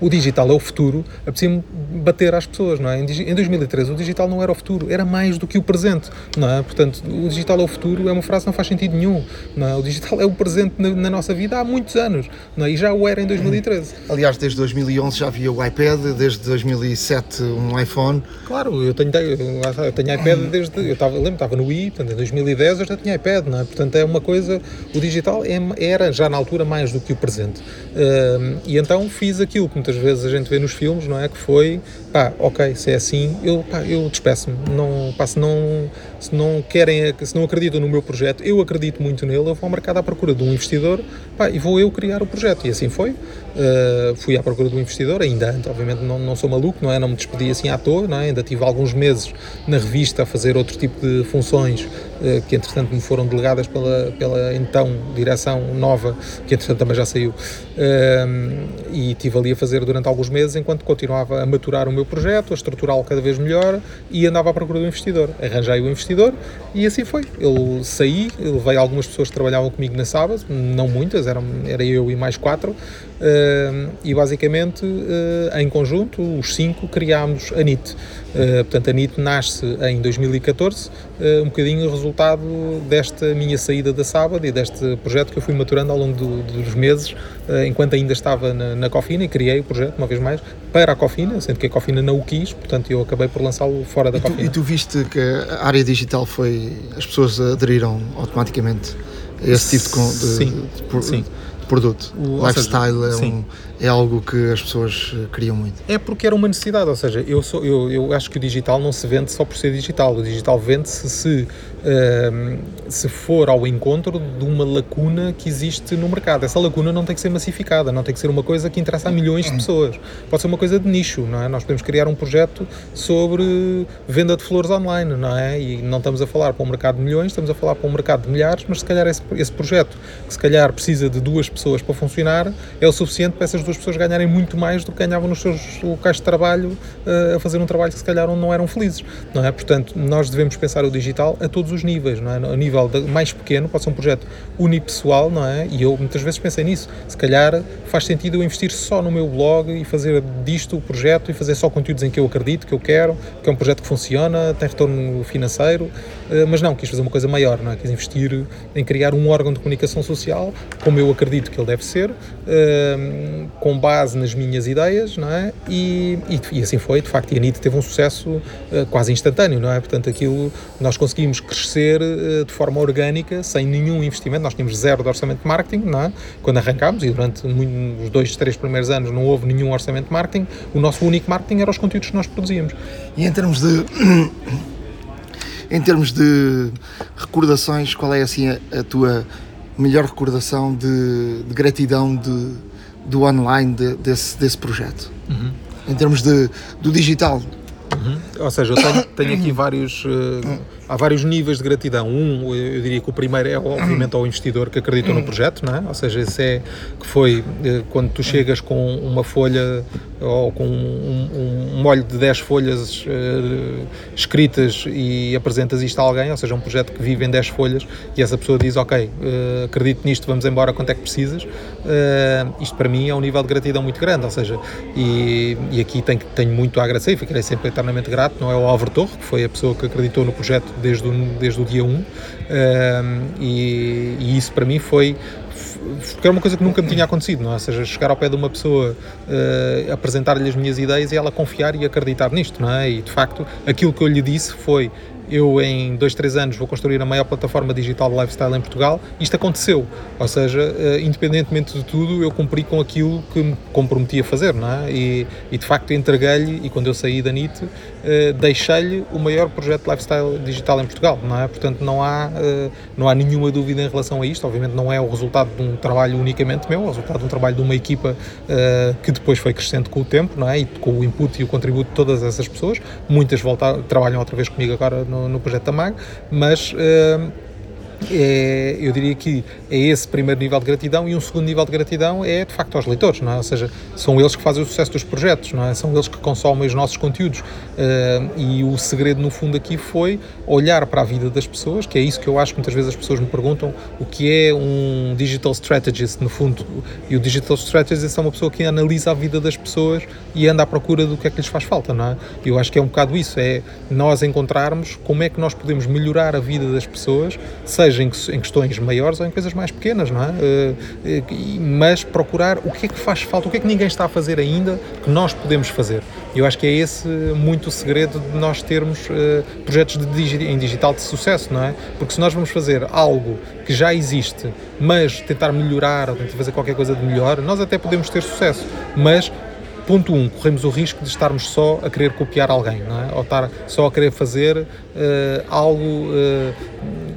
o digital é o futuro, apetecia-me bater às pessoas, não é? Em 2013 o digital não era o futuro, era mais do que o presente, não é? Portanto, o digital é o futuro é uma frase que não faz sentido nenhum, não é? O digital é o presente na, na nossa vida há muitos anos, não é? E já o era em 2013. Aliás, desde 2011 já havia o iPad, desde 2007 um iPhone. Claro, eu tenho, eu tenho iPad desde, eu estava, lembro, estava no i, portanto, em 2010 eu já tinha iPad, não é? Portanto, é uma coisa, o digital é, era já na altura mais do que o presente. Um, e então fiz aquilo que muitas vezes a gente vê nos filmes, não é? Que foi, pá, ok, se é assim, eu, eu despeço-me. Não, se não, se não querem, se não acreditam no meu projeto, eu acredito muito nele, eu vou ao mercado à procura de um investidor, pá, e vou eu criar o projeto. E assim foi. Uh, fui à procura um investidor, ainda antes, obviamente não, não sou maluco, não é? Não me despedi assim à toa, não é? Ainda tive alguns meses na revista a fazer outro tipo de funções uh, que entretanto me foram delegadas pela, pela então direção nova, que entretanto também já saiu. Uh, e estive ali a fazer durante alguns meses enquanto continuava a maturar o meu projeto, a estruturá-lo cada vez melhor e andava à procura do investidor. Arranjei o investidor e assim foi. Eu saí, levei algumas pessoas que trabalhavam comigo na sábado, não muitas, eram, era eu e mais quatro, e basicamente uh, em conjunto, os cinco, criámos a NIT. Uh, portanto, a NIT nasce em 2014, um bocadinho resultado desta minha saída da sábado e deste projeto que eu fui maturando ao longo do, dos meses, enquanto ainda estava na, na Cofina e criei o projeto, uma vez mais, para a Cofina, sendo que a Cofina não o quis, portanto eu acabei por lançá-lo fora da e tu, Cofina. E tu viste que a área digital foi. as pessoas aderiram automaticamente esse tipo de, de, sim, de, sim. Produto. O- Lifestyle seja, é, um- é algo que as pessoas eh, queriam muito. É porque era uma necessidade, ou seja, eu, sou, eu, eu acho que o digital não se vende só por ser digital, o digital vende-se se, ehm, se for ao encontro de uma lacuna que existe no mercado. Essa lacuna não tem que ser massificada, não tem que ser uma coisa que interessa a milhões de pessoas. Pode ser uma coisa de nicho, não é? Nós podemos criar um projeto sobre venda de flores online, não é? E não estamos a falar para um mercado de milhões, estamos a falar para um mercado de milhares, mas se calhar esse, esse projeto, que se calhar precisa de duas pessoas para funcionar, é o suficiente para essas duas pessoas ganharem muito mais do que ganhavam nos seus locais de trabalho eh, a fazer um trabalho que se calhar não eram felizes, não é? Portanto, nós devemos pensar o digital a todos os níveis, não é? A nível mais pequeno, pode ser um projeto unipessoal, não é? E eu muitas vezes pensei nisso. Se calhar faz sentido eu investir só no meu blog e fazer disto o projeto e fazer só conteúdos em que eu acredito, que eu quero, que é um projeto que funciona, tem retorno financeiro, eh, mas não, quis fazer uma coisa maior, não é? Quis investir em criar um órgão de comunicação social, como eu acredito que ele deve ser, eh, com base nas minhas ideias, não é? E, e, e assim foi, de facto, e a NIT teve um sucesso eh, quase instantâneo, não é? Portanto, aquilo, nós conseguimos crescer eh, de forma orgânica, sem nenhum investimento, nós tínhamos zero de orçamento de marketing, não é? Quando arrancámos, e durante muito- os dois, três primeiros anos não houve nenhum orçamento de marketing, o nosso único marketing era os conteúdos que nós produzíamos. E em termos de em termos de recordações, qual é assim a, a tua melhor recordação de, de gratidão de, do online de- desse, desse projeto? Em termos de, do digital, Ou seja, eu tenho, tenho aqui vários, eh, há vários níveis de gratidão. Um, eu diria que o primeiro é obviamente ao investidor que acreditou no projeto, não é? Ou seja, esse é que foi eh, quando tu chegas com uma folha ou com um, um, molho de 10 folhas eh, escritas e apresentas isto a alguém, ou seja, um projeto que vive em 10 folhas e essa pessoa diz, ok, eh, acredito nisto, vamos embora, quanto é que precisas? Eh, isto para mim é um nível de gratidão muito grande, ou seja, e, e aqui tenho, tenho muito a agradecer e ficarei sempre eternamente grato, não é o Álvaro Torre, que foi a pessoa que acreditou no projeto desde o, desde o dia 1, eh, e, e isso para mim foi porque era uma coisa que nunca me tinha acontecido, não é? Ou seja, chegar ao pé de uma pessoa, eh, apresentar-lhe as minhas ideias e ela confiar e acreditar nisto, não é? E de facto, aquilo que eu lhe disse foi: eu em dois, três anos vou construir a maior plataforma digital de lifestyle em Portugal. Isto aconteceu, ou seja, eh, independentemente de tudo, eu cumpri com aquilo que me comprometi a fazer, não é? E, e de facto entreguei-lhe, e quando eu saí da NIT, eh, deixei-lhe o maior projeto de lifestyle digital em Portugal, não é? Portanto, não há, eh, não há nenhuma dúvida em relação a isto. Obviamente, não é o resultado de um trabalho unicamente meu, é o resultado de um trabalho de uma equipa que depois foi crescendo com o tempo, não é? E com o input e o contributo de todas essas pessoas. Muitas voltaram, trabalham outra vez comigo agora no, no projeto da MAG, mas. É, eu diria que é esse primeiro nível de gratidão e um segundo nível de gratidão é de facto aos leitores, não é? Ou seja, são eles que fazem o sucesso dos projetos, não é? São eles que consomem os nossos conteúdos Uh, e o segredo no fundo aqui foi olhar para a vida das pessoas, que é isso que eu acho que muitas vezes as pessoas me perguntam, o que é um digital strategist no fundo, e o digital strategist é uma pessoa que analisa a vida das pessoas e anda à procura do que é que lhes faz falta, não é? Eu acho que é um bocado isso, é nós encontrarmos como é que nós podemos melhorar a vida das pessoas, seja em, em questões maiores ou em coisas mais pequenas, não é? Uh, e- mas procurar o que é que faz falta, o que é que ninguém está a fazer ainda que nós podemos fazer. Eu acho que é esse muito o segredo de nós termos uh, projetos digi- em digital de sucesso, não é? Porque se nós vamos fazer algo que já existe, mas tentar melhorar ou tentar fazer qualquer coisa de melhor, nós até podemos ter sucesso, mas Ponto 1, um, corremos o risco de estarmos só a querer copiar alguém, não é? ou estar só a querer fazer eh, algo eh,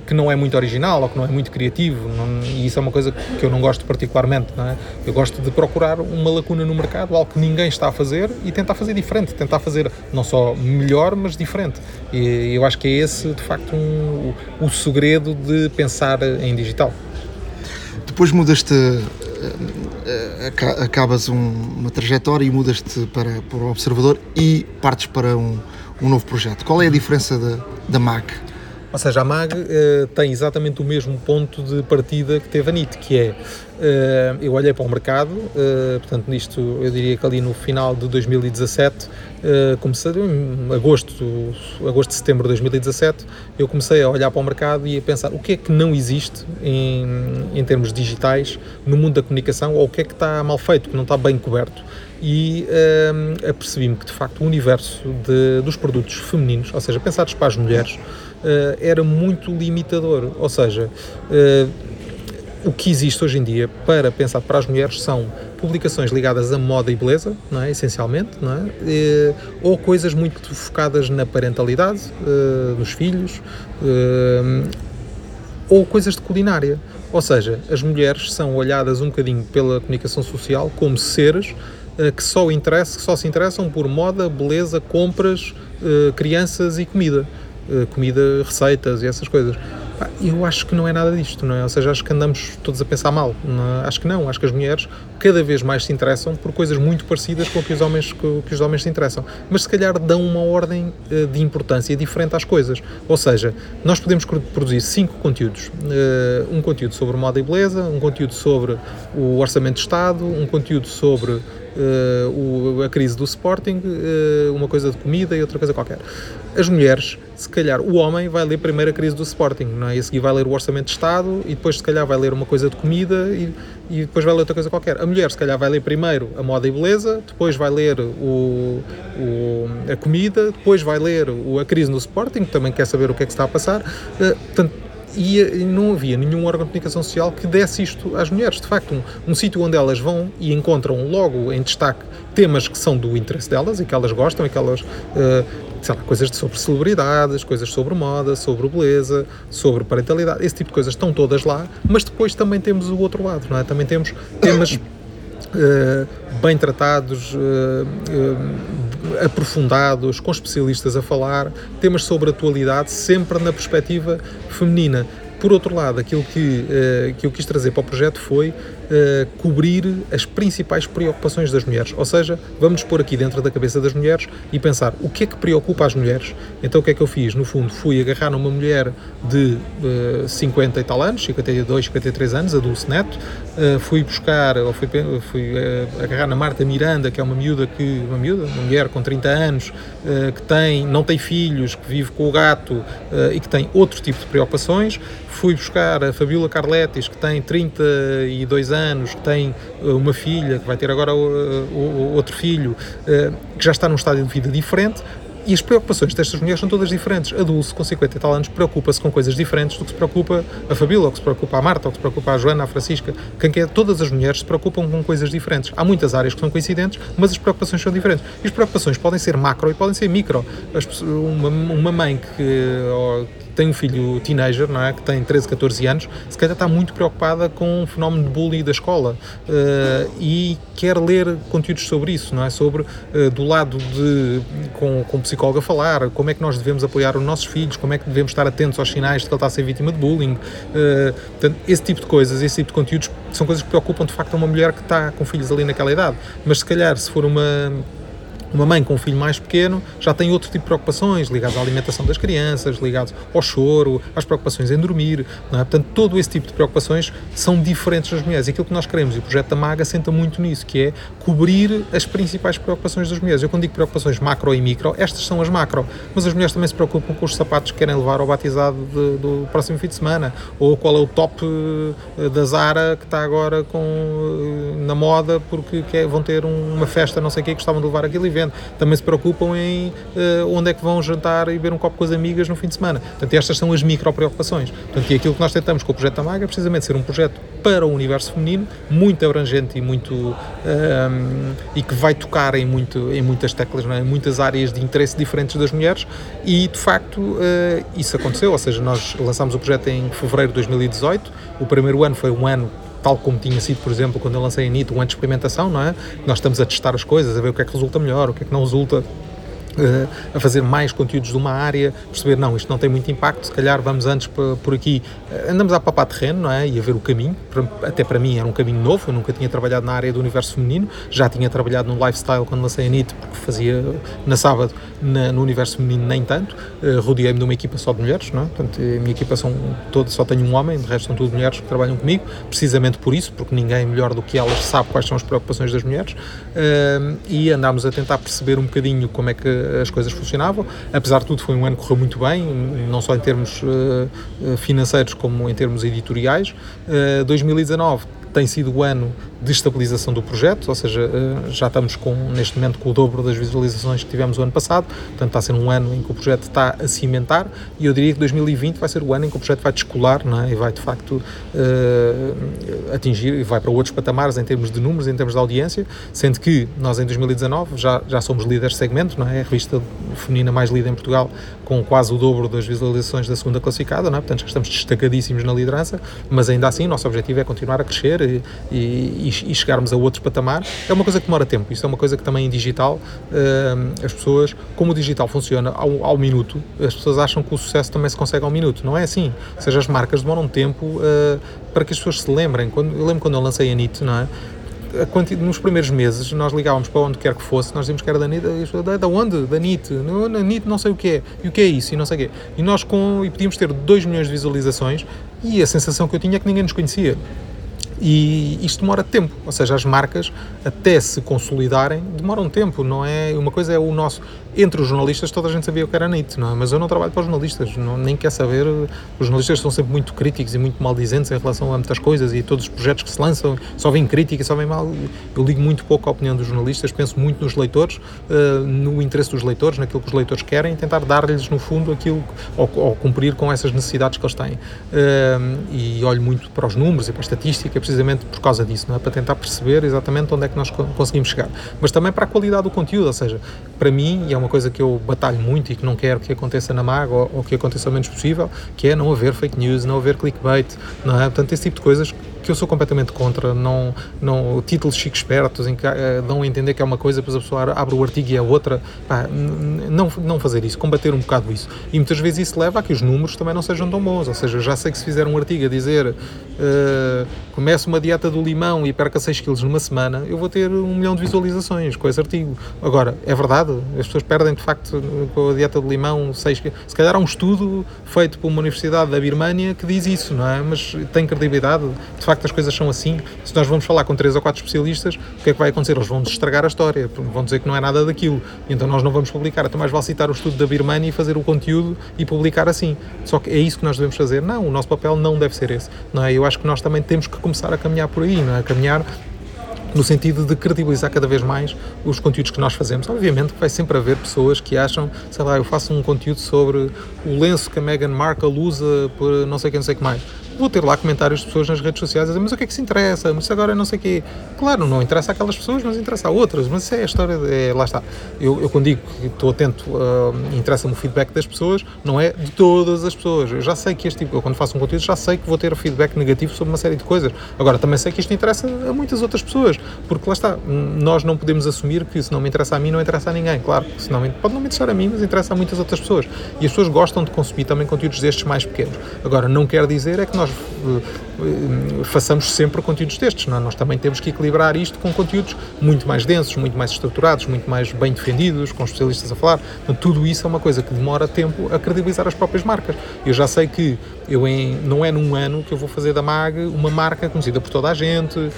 que não é muito original ou que não é muito criativo, não- e isso é uma coisa que eu não gosto particularmente. Não é? Eu gosto de procurar uma lacuna no mercado, algo que ninguém está a fazer e tentar fazer diferente, tentar fazer não só melhor, mas diferente. E eu acho que é esse, de facto, um- o, o segredo de pensar em digital. depois mudas-te, acabas um- uma trajetória e mudas-te para, para o Observador e partes para um, um novo projeto. Qual é a diferença da, da MAC? Ou seja, a MAG eh, tem exatamente o mesmo ponto de partida que teve a NIT, que é, eh, eu olhei para o mercado, eh, portanto nisto eu diria que ali no final de 2017, eh, comecei, em agosto, agosto, setembro de 2017, eu comecei a olhar para o mercado e a pensar o que é que não existe em, em termos digitais no mundo da comunicação ou o que é que está mal feito, que não está bem coberto e eh, apercebi-me que de facto o universo de- dos produtos femininos, ou seja, pensados para as mulheres, eh, era muito limitador. Ou seja, eh, o que existe hoje em dia para pensar para as mulheres são publicações ligadas a moda e beleza, não é? essencialmente, não é? E, ou coisas muito focadas na parentalidade uh, dos filhos, uh, ou coisas de culinária. Ou seja, as mulheres são olhadas um bocadinho pela comunicação social como seres uh, que só, interessa, que só se interessam por moda, beleza, compras, crianças e comida. comida, receitas e essas coisas eu acho que não é nada disto, não é? Ou seja, acho que andamos todos a pensar mal. É? Acho que não. Acho que as mulheres cada vez mais se interessam por coisas muito parecidas com o que os homens, que, que os homens se interessam. Mas se calhar dão uma ordem de importância diferente às coisas. Ou seja, nós podemos produzir cinco conteúdos. Um conteúdo sobre moda e beleza, um conteúdo sobre o orçamento de Estado, um conteúdo sobre uh, o, a crise do Sporting, uh, uma coisa de comida e outra coisa qualquer. As mulheres, se calhar, o homem vai ler primeiro a crise do Sporting, não é? e a seguir vai ler o Orçamento de Estado, e depois, se calhar, vai ler uma coisa de comida e, e depois vai ler outra coisa qualquer. A mulher, se calhar, vai ler primeiro a moda e beleza, depois vai ler o, o a comida, depois vai ler o, a crise no Sporting, também quer saber o que é que está a passar. Uh, portanto, e, e, não havia nenhum órgão de comunicação social que desse isto às mulheres. De facto, um, um sítio onde elas vão e encontram logo em destaque temas que são do interesse delas e que elas gostam e que elas. Uh, sei lá, coisas sobre celebridades, coisas sobre moda, sobre beleza, sobre parentalidade, esse tipo de coisas estão todas lá, mas depois também temos o outro lado, não é? Também temos temas bem tratados, uh, uh, aprofundados, com especialistas a falar, temas sobre atualidade, sempre na perspectiva feminina. Por outro lado, aquilo que, que eu quis trazer para o projeto foi uh, cobrir as principais preocupações das mulheres. Ou seja, vamos pôr aqui dentro da cabeça das mulheres e pensar o que é que preocupa as mulheres. Então o que é que eu fiz? No fundo, fui agarrar numa mulher de uh, eh, 50 e tal anos, 52, 53 anos, a Dulce Neto, uh, fui buscar, ou fui, fui agarrar na Marta Miranda, que é uma miúda que, uma miúda, uma mulher com 30 anos, que tem, não tem filhos, que vive com o gato e que tem outro tipo de preocupações. Fui buscar a Fabiola Carletis, que tem 32 anos anos, que tem eh, uma filha, que vai ter agora o, outro filho, eh, que já está num estádio de vida diferente, e as preocupações destas mulheres são todas diferentes. A Dulce, com 50 e tal anos, preocupa-se com coisas diferentes do que se preocupa a Fabíola, ou que se preocupa a Marta, ou que se preocupa a Joana, a Francisca. Quem quer, todas as mulheres se preocupam com coisas diferentes. Há muitas áreas que são coincidentes, mas as preocupações são diferentes. E as preocupações podem ser macro e podem ser micro. Uma, uma mãe que, tem um filho teenager, não é? que tem 13, 14 anos, se calhar está muito preocupada com o fenómeno de bullying da escola uh, e quer ler conteúdos sobre isso, não é? Sobre, uh, do lado de, com, com o psicólogo a falar, como é que nós devemos apoiar os nossos filhos, como é que devemos estar atentos aos sinais de que ele está a ser vítima de bullying. Uh, portanto, esse tipo de coisas, esse tipo de conteúdos são coisas que preocupam de facto uma mulher que está com filhos ali naquela idade. Mas se calhar, se for uma uma mãe com um filho mais pequeno já tem outro tipo de preocupações ligadas à alimentação das crianças, ligados ao choro, às preocupações em dormir. É? Portanto, todo esse tipo de preocupações são diferentes das mulheres. E aquilo que nós queremos, e o projeto da MAGA senta muito nisso, que é cobrir as principais preocupações das mulheres. Eu quando digo preocupações macro e micro, estas são as macro. Mas as mulheres também se preocupam com os sapatos que querem levar ao batizado de, do próximo fim de semana, ou qual é o top eh, da Zara que está agora com, eh, na moda porque quer, vão ter uma festa, não sei o que, gostavam de levar aquilo e também se preocupam em uh, onde é que vão jantar e beber um copo com as amigas no fim de semana. Portanto, estas são as micro preocupações. Portanto, e aquilo que nós tentamos com o projeto da Maga é precisamente ser um projeto para o universo feminino, muito abrangente e muito ehm, e que vai tocar em, muito, em muitas teclas, é? em muitas áreas de interesse diferentes das mulheres e de facto uh, isso aconteceu, ou seja, nós lançámos o projeto em fevereiro de 2018, o primeiro ano foi um ano tal como tinha sido, por exemplo, quando eu lancei a NIT, um ano de experimentação, não é? Nós estamos a testar as coisas, a ver o que é que resulta melhor, o que é que não resulta uh, a fazer mais conteúdos de uma área, perceber, não, isto não tem muito impacto, se calhar vamos antes por aqui, uh, andamos a papar terreno, não é? E a ver o caminho, até para mim era um caminho novo, eu nunca tinha trabalhado na área do universo feminino, já tinha trabalhado no lifestyle quando lancei a NIT, porque fazia na sábado, na, no universo feminino nem tanto, uh, rodeei-me de uma equipa só de mulheres, não é? Portanto, a minha equipa são todas, só tenho um homem, de resto são tudo mulheres que trabalham comigo, precisamente por isso, porque ninguém melhor do que elas sabe quais são as preocupações das mulheres, uh, e andámos a tentar perceber um bocadinho como é que as coisas funcionavam. Apesar de tudo, foi um ano que correu muito bem, não só em termos uh, financeiros como em termos editoriais. Uh, 2019 tem sido o ano de estabilização do projeto, ou seja, uh, já estamos com, neste momento com o dobro das visualizações que tivemos o ano passado, portanto está a ser um ano em que o projeto está a cimentar e eu diria que 2020 vai ser o ano em que o projeto vai descolar é? e vai de facto uh, atingir e vai para outros patamares em termos de números, em termos de audiência, sendo que nós em 2019 já, já somos líderes de segmento, não é? a revista feminina mais lida em Portugal com quase o dobro das visualizações da segunda classificada, não é? portanto já estamos destacadíssimos na liderança, mas ainda assim o nosso objetivo é continuar a crescer e, e, e chegarmos a outros patamares. É uma coisa que demora tempo, isto é uma coisa que também em digital uh, as pessoas, como o digital funciona ao, ao, minuto, as pessoas acham que o sucesso também se consegue ao minuto, não é assim, ou seja, as marcas demoram tempo uh, para que as pessoas se lembrem. Quando, eu lembro quando eu lancei a NIT, não é? nos primeiros meses nós ligávamos para onde quer que fosse, nós dizíamos que era da NIT, da, onde? Da NIT, na NIT não sei o que é, e o que é isso, e não sei o quê. E nós com, e podíamos ter 2 milhões de visualizações e a sensação que eu tinha é que ninguém nos conhecia. E isto demora tempo, ou seja, as marcas até se consolidarem demoram tempo, não é? Uma coisa é o nosso entre os jornalistas toda a gente sabia o que era NIT, não é? mas eu não trabalho para os jornalistas, não, nem quer saber. Os jornalistas são sempre muito críticos e muito maldizentes em relação a muitas coisas e todos os projetos que se lançam só vem crítica, só vem mal. Eu ligo muito pouco à opinião dos jornalistas, penso muito nos leitores, uh, no interesse dos leitores, naquilo que os leitores querem, tentar dar-lhes no fundo aquilo ou, ou, cumprir com essas necessidades que eles têm. Uh, e olho muito para os números e para a estatística precisamente por causa disso, não é? para tentar perceber exatamente onde é que nós conseguimos chegar, mas também para a qualidade do conteúdo, ou seja, para mim, e é uma coisa que eu batalho muito e que não quero que aconteça na MAG ou, ou que aconteça o menos possível, que é não haver fake news, não haver clickbait, não é? Portanto, esse tipo de coisas eu sou completamente contra, não, não títulos chique espertos em que uh, dão a entender que é uma coisa, depois a pessoa abre o artigo e é outra, pá, não, não fazer isso, combater um bocado isso. E muitas vezes isso leva a que os números também não sejam tão bons, ou seja, já sei que se fizer um artigo a dizer uh, começa uma dieta do limão e perca 6 kg numa semana, eu vou ter um milhão de visualizações com esse artigo. Agora, é verdade, as pessoas perdem de facto com a dieta do limão 6 kg. Se calhar há um estudo feito por uma universidade da Birmânia que diz isso, não é? Mas tem credibilidade, de facto facto as coisas são assim, se nós vamos falar com três ou quatro especialistas, o que é que vai acontecer? Eles vão estragar a história, vão dizer que não é nada daquilo, então nós não vamos publicar. Então mais vale citar o estudo da Birmania e fazer o conteúdo e publicar assim. Só que é isso que nós devemos fazer? Não, o nosso papel não deve ser esse. Não é? Eu acho que nós também temos que começar a caminhar por aí, não é? A caminhar no sentido de credibilizar cada vez mais os conteúdos que nós fazemos. Obviamente que vai sempre haver pessoas que acham, sei lá, eu faço um conteúdo sobre o lenço que a Meghan Markle usa por não sei quem, não sei o que mais vou ter lá comentários de pessoas nas redes sociais a dizer, mas o que é que se interessa? Mas agora não sei o quê. Claro, não interessa aquelas pessoas, mas interessa a outras. Mas isso é a história, é, lá está. Eu, eu quando digo que estou atento, uh, interessa-me o feedback das pessoas, não é de todas as pessoas. Eu já sei que este tipo, eu quando faço um conteúdo, já sei que vou ter feedback negativo sobre uma série de coisas. Agora, também sei que isto interessa a muitas outras pessoas, porque lá está, nós não podemos assumir que se não me interessa a mim, não interessa a ninguém. Claro, se não me, pode não me interessar a mim, mas interessa a muitas outras pessoas. E as pessoas gostam de consumir também conteúdos destes mais pequenos. Agora, não quer dizer é que nós nós eh, façamos sempre conteúdos destes. Não é? Nós também temos que equilibrar isto com conteúdos muito mais densos, muito mais estruturados, muito mais bem defendidos, com especialistas a falar. Portanto, tudo isso é uma coisa que demora tempo a credibilizar as próprias marcas. Eu já sei que eu em, não é num ano que eu vou fazer da MAG uma marca conhecida por toda a gente. Uh,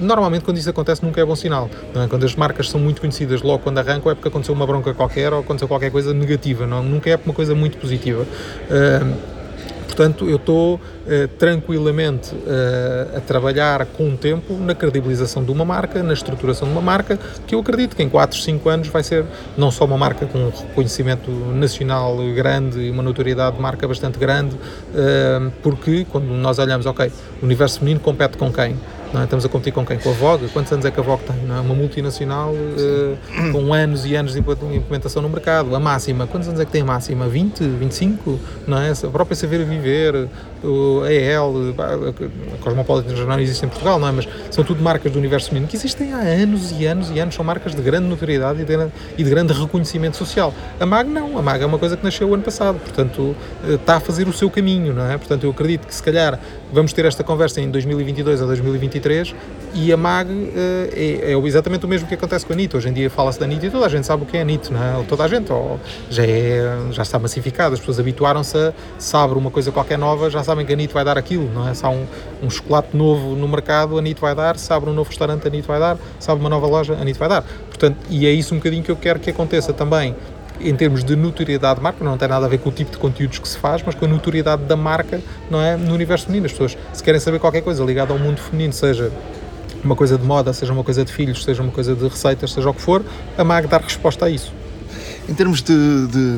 normalmente, quando isso acontece, nunca é bom sinal. É? Quando as marcas são muito conhecidas logo quando arrancam, é porque aconteceu uma bronca qualquer ou aconteceu qualquer coisa negativa. Não, nunca é uma coisa muito positiva. Uh, Portanto, eu estou uh, tranquilamente uh, a trabalhar com o tempo na credibilização de uma marca, na estruturação de uma marca, que eu acredito que em 4, 5 anos vai ser não só uma marca com um reconhecimento nacional grande e uma notoriedade de marca bastante grande, uh, porque quando nós olhamos, ok, o universo feminino compete com quem? É? Estamos a competir com quem? Com a Vogue? Quantos anos é que a Vogue tem? É? Uma multinacional uh, com anos e anos de implementação no mercado. A máxima, quantos anos é que tem a máxima? 20, 25? Não é? A própria Saber Viver, a EL, a Cosmopolitan já não existe em Portugal, não é? Mas são tudo marcas do universo feminino que existem há anos e anos e anos. São marcas de grande notoriedade e de, e de grande reconhecimento social. A MAG não. A MAG é uma coisa que nasceu o ano passado. Portanto, eh, está a fazer o seu caminho, não é? Portanto, eu acredito que se calhar vamos ter esta conversa em 2022 ou 2023 e a MAG uh, é, é, exatamente o mesmo que acontece com a NIT. Hoje em dia fala-se da NIT e toda a gente sabe o que é a NIT, não é? Toda a gente, ou já, é, já está massificado, as pessoas habituaram-se a, se uma coisa qualquer nova, já sabem que a NIT vai dar aquilo, não é? Se há um, um chocolate novo no mercado, a NIT vai dar, se abre um novo restaurante, a NIT vai dar, se abre uma nova loja, a NIT vai dar. Portanto, e é isso um bocadinho que eu quero que aconteça também em termos de notoriedade de marca, não tem nada a ver com o tipo de conteúdos que se faz, mas com a notoriedade da marca não é, no universo feminino. As pessoas, se querem saber qualquer coisa ligada ao mundo feminino, seja uma coisa de moda, seja uma coisa de filhos, seja uma coisa de receitas, seja o que for, a MAG dá resposta a isso. Em termos de, de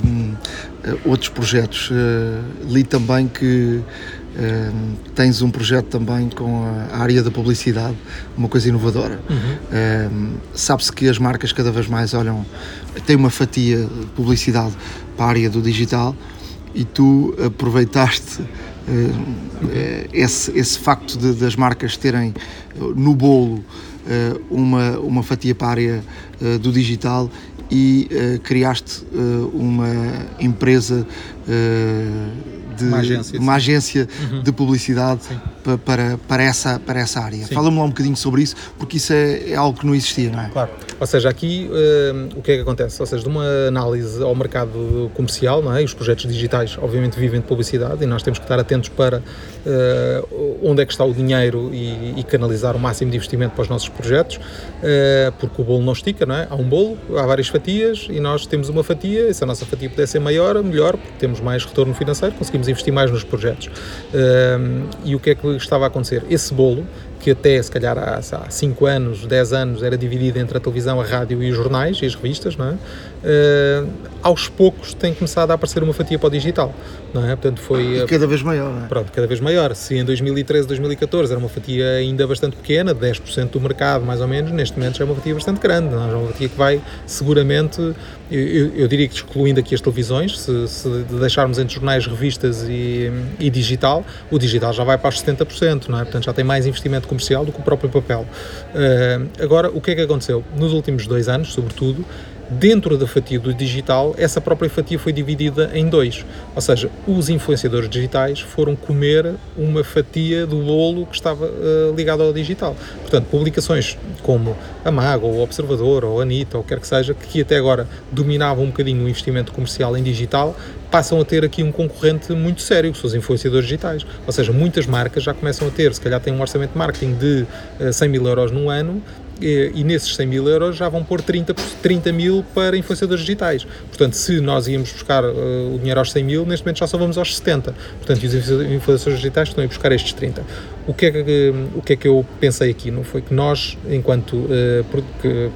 uh, outros projetos, uh, li também que uh, tens um projeto também com a área da publicidade, uma coisa inovadora. Uhum. Sabe-se que as marcas cada vez mais olham, têm uma fatia de publicidade para a área do digital e tu aproveitaste esse, esse facto de, das marcas terem no bolo uma, uma fatia para a área do digital e uh, criaste uh, uma empresa uh, de uma agência, uma agência uhum. de publicidade para, para, essa, para essa área. Fala-me lá um bocadinho sobre isso, porque isso é, é, algo que não existia, não é? Claro. Ou seja, aqui uh, o que é que acontece? Ou seja, de uma análise ao mercado comercial, não é? E os projetos digitais, obviamente, vivem de publicidade e nós temos que estar atentos para uh, onde é que está o dinheiro e, e, canalizar o máximo de investimento para os nossos projetos, uh, porque o bolo não estica, não é? Há um bolo, há várias fatias e nós temos uma fatia, e se a nossa fatia puder ser maior, melhor, porque temos mais retorno financeiro, conseguimos investir mais nos projetos. e o que é que estava a acontecer? Esse bolo que até se calhar há 5 anos, 10 anos era dividida entre a televisão, a rádio e os jornais e as revistas, não é? Uh, aos poucos tem começado a aparecer uma fatia para o digital, não é? Portanto foi... E cada vez maior, não é? Pronto, cada vez maior. Se em 2013, 2014 era uma fatia ainda bastante pequena, 10% do mercado mais ou menos, neste momento já é uma fatia bastante grande, não é? é uma fatia que vai seguramente, eu, eu diria que excluindo aqui as televisões, se, se deixarmos entre jornais, revistas e, e digital, o digital já vai para os 70%, não é? Portanto já tem mais investimento comercial do que o próprio papel. Uh, agora, o que é que aconteceu? Nos últimos dois anos, sobretudo, dentro da fatia do digital, essa própria fatia foi dividida em dois. Ou seja, os influenciadores digitais foram comer uma fatia do bolo que estava uh, ligado ao digital. Portanto, publicações como a Mago, ou o Observador, ou a Anitta, ou quer que seja, que até agora dominavam um bocadinho o investimento comercial em digital, passam a ter aqui um concorrente muito sério, que são os influenciadores digitais. Ou seja, muitas marcas já começam a ter, se calhar têm um orçamento de marketing de uh, eh, 100 mil euros num ano, e, nesses 100 mil euros já vão pôr 30, 30 mil para influenciadores digitais. Portanto, se nós íamos buscar uh, o dinheiro aos 100 mil, neste momento já só vamos aos 70. Portanto, os influenciadores digitais estão a buscar estes 30. O que, é que, o que é que eu pensei aqui? Não foi que nós, enquanto uh,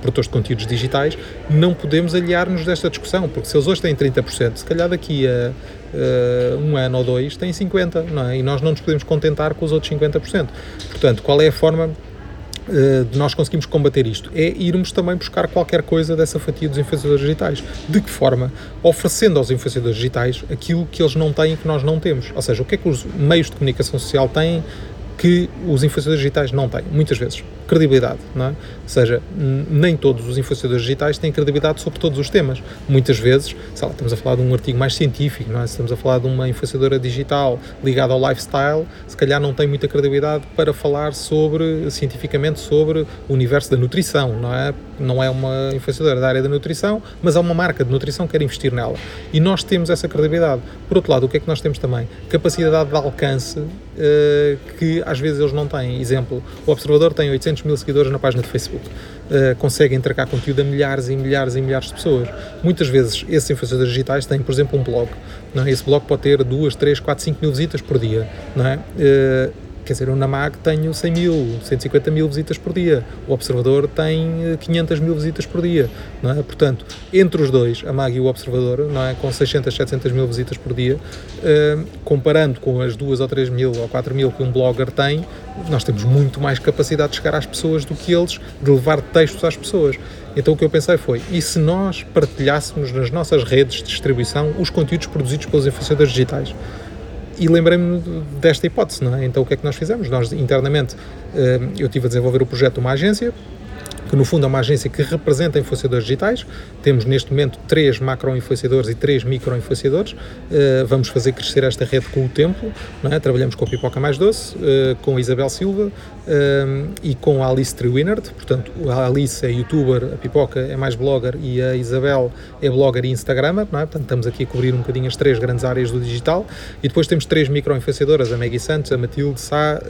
produtores de conteúdos digitais, não podemos aliar-nos desta discussão, porque se eles hoje têm 30%, se calhar daqui a uh, um ano ou dois têm 50%, não é? E nós não nos podemos contentar com os outros 50%. Portanto, qual é a forma de nós conseguimos combater isto é irmos também buscar qualquer coisa dessa fatia dos influenciadores digitais. De que forma? Oferecendo aos influenciadores digitais aquilo que eles não têm e que nós não temos. Ou seja, o que é que os meios de comunicação social têm que os influenciadores digitais não têm, muitas vezes. Credibilidade, não é? Ou seja, nem todos os influenciadores digitais têm credibilidade sobre todos os temas. Muitas vezes, sei lá, estamos a falar de um artigo mais científico, não é? Estamos a falar de uma influenciadora digital ligada ao lifestyle, se calhar não tem muita credibilidade para falar sobre, cientificamente, sobre o universo da nutrição, não é? Não é uma influenciadora da área da nutrição, mas é uma marca de nutrição que quer investir nela. E nós temos essa credibilidade. Por outro lado, o que é que nós temos também? Capacidade de alcance uh, que às vezes eles não têm. Exemplo, o Observador tem 800 mil seguidores na página de Facebook. Uh, consegue entregar conteúdo a milhares e milhares e milhares de pessoas. Muitas vezes esses influenciadores digitais têm, por exemplo, um blog. Não é? Esse blog pode ter 2, 3, 4, 5 mil visitas por dia. Não é? Uh, Quer dizer, eu na MAG tenho 100 mil, 150 mil visitas por dia. O Observador tem 500 eh, mil visitas por dia. Não é? Portanto, entre os dois, a MAG e o Observador, não é? com 600, 700 mil visitas por dia, uh, comparando com as 2 ou 3 mil ou 4 mil que um blogger tem, nós temos muito mais capacidade de chegar às pessoas do que eles, de levar textos às pessoas. Então o que eu pensei foi, e se nós partilhássemos nas nossas redes de distribuição os conteúdos produzidos pelos influenciadores digitais? E lembrei-me desta hipótese, não é? Então o que é que nós fizemos? Nós internamente eh, eu tive a desenvolver o projeto de uma agência que no fundo é uma agência que representa influenciadores digitais. Temos neste momento três macro-influenciadores e três micro-influenciadores. Uh, vamos fazer crescer esta rede com o tempo. É? Trabalhamos com a Pipoca Mais Doce, uh, com a Isabel Silva uh, e com a Alice Trewinard. Portanto, a Alice é youtuber, a Pipoca é mais blogger e a Isabel é blogger e instagramer. É? Portanto, estamos aqui a cobrir um bocadinho as três grandes áreas do digital. E depois temos três micro-influenciadoras, a Maggie Santos, a Matilde Sá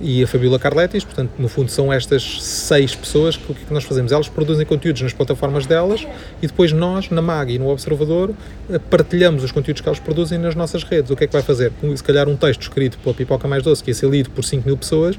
e a Fabiola Carletis. Portanto, no fundo, são estas seis pessoas que o que nós fazemos? Elas produzem conteúdos nas plataformas delas e depois nós, na MAG e no Observador, eh, partilhamos os conteúdos que elas produzem nas nossas redes. O que é que vai fazer? Se calhar um texto escrito pela Pipoca Mais Doce, que ia ser lido por 5 mil pessoas,